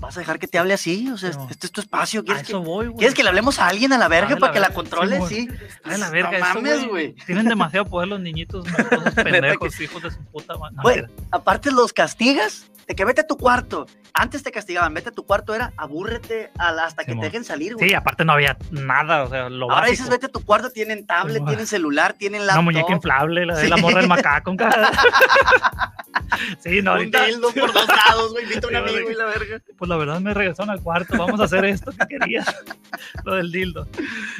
¿vas a dejar que te hable así? O sea, mo. este es tu espacio. A ¿Quieres, que, eso voy, güey. ¿quieres que le hablemos a alguien a la verga para que la controle? Sí. De la verga no mames, güey. Tienen demasiado poder los niñitos, pendejos, hijos de su puta madre. No, Güey, aparte los castigas de que vete a tu cuarto. Antes te castigaban, vete a tu cuarto era abúrrete a hasta que te dejen salir, güey. Sí, aparte no había nada, o sea, lo Ahora básico. dices vete a tu cuarto, tienen tablet, tienen celular, tienen Una laptop. muñeca inflable, la de Sí. la morra del macaco. sí, no, un ahorita. dildo por dos lados, güey, invita a un amigo y la verga. Pues la verdad me regresaron al cuarto, vamos a hacer esto que querías. lo del dildo.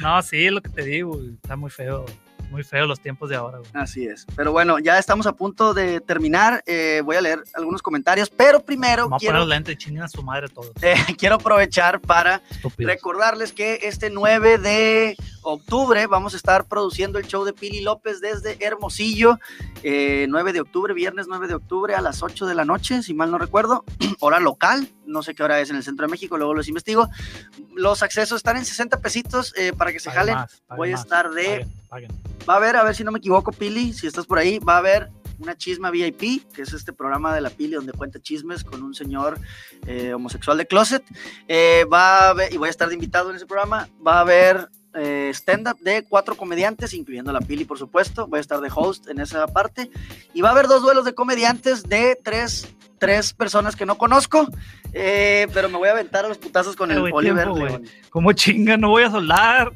No, sí, lo que te digo, está muy feo, muy feo los tiempos de ahora, güey. Así es. Pero bueno, ya estamos a punto de terminar. Eh, voy a leer algunos comentarios, pero primero Vamos a poner quiero, los lentes y chinguen a su madre todos. eh, quiero aprovechar para Estúpidos. recordarles que este 9 de octubre vamos a estar produciendo el show de Pili López desde Hermosillo, eh, 9 de octubre, viernes 9 de octubre a las 8 de la noche, si mal no recuerdo, hora local, no sé qué hora es en el centro de México, luego los investigo. Los accesos están en 60 pesitos eh, para que se jalen. Voy a estar de paguen. Va a haber, a ver si no me equivoco, Pili, si estás por ahí, va a haber una chisma VIP, que es este programa de la Pili donde cuenta chismes con un señor eh, homosexual de closet. Eh, va a haber, y voy a estar de invitado en ese programa, va a haber eh, stand-up de cuatro comediantes, incluyendo la Pili, por supuesto. Voy a estar de host en esa parte. Y va a haber dos duelos de comediantes de tres, tres personas que no conozco, eh, pero me voy a aventar a los putazos con el Oliver tiempo. León. ¿Cómo chinga? No voy a soldar.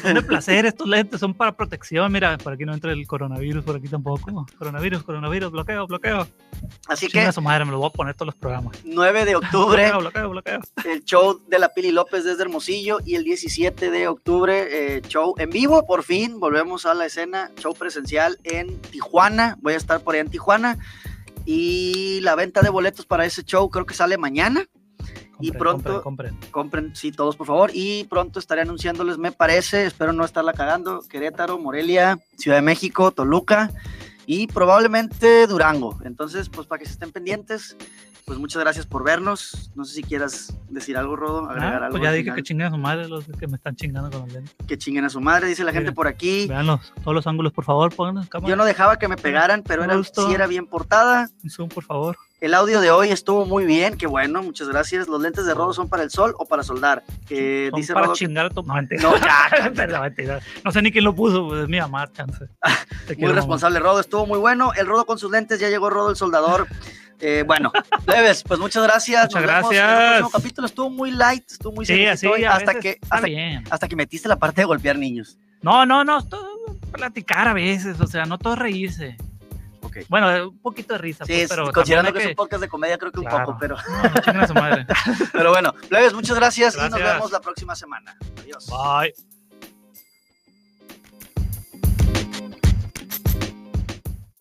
Son de placer estos lentes, son para protección. Mira, por aquí no entra el coronavirus, por aquí tampoco. Coronavirus, coronavirus, bloqueo, bloqueo. Así que su madre, me lo voy a poner todos los programas. 9 de octubre. Bloqueo, bloqueo, bloqueo. el show de la Pili López desde Hermosillo y el 17 de octubre, eh, show en vivo, por fin, volvemos a la escena, show presencial en Tijuana, voy a estar por ahí en Tijuana y la venta de boletos para ese show creo que sale mañana, Y pronto- compren, compren. compren, sí, todos por favor, y pronto estaré anunciándoles, me parece, espero no estarla cagando, Querétaro, Morelia, Ciudad de México, Toluca y probablemente Durango, entonces pues para que se estén pendientes. Pues muchas gracias por vernos. No sé si quieras decir algo, Rodo, agregar Ah, algo. pues ya dije que chinguen a su madre los que me están chingando con lentes. que chinguen a su madre, dice la gente por aquí. Veanlos, todos los ángulos, por favor, cámara. Yo no dejaba que me pegaran, pero era, sí era bien portada. Un zoom, por favor. El audio de hoy estuvo muy bien, qué bueno, muchas gracias. Los lentes de Rodo son para el sol o para soldar. Son dice para Rodo chingar a tu... No, ya. No sé ni quién lo puso, pues es mi mamá, chance. Muy responsable Rodo, estuvo muy bueno. El Rodo con sus lentes, ya llegó Rodo el soldador. Eh, bueno, Leves, pues muchas gracias. Muchas Nos vemos en el gracias. próximo capítulo estuvo muy light, estuvo muy Sí, así, hoy, hasta que hasta que metiste la parte de golpear niños. No, no, no, todo platicar a veces, o sea, no todo reírse. Bueno, eh, un poquito de risa, Sí, pues, es- pero considerando que, también es un podcast de comedia, creo que un poco, pero, No, no su madre. pero bueno, Leves, muchas gracias, y nos vemos la próxima semana. Adiós. Bye.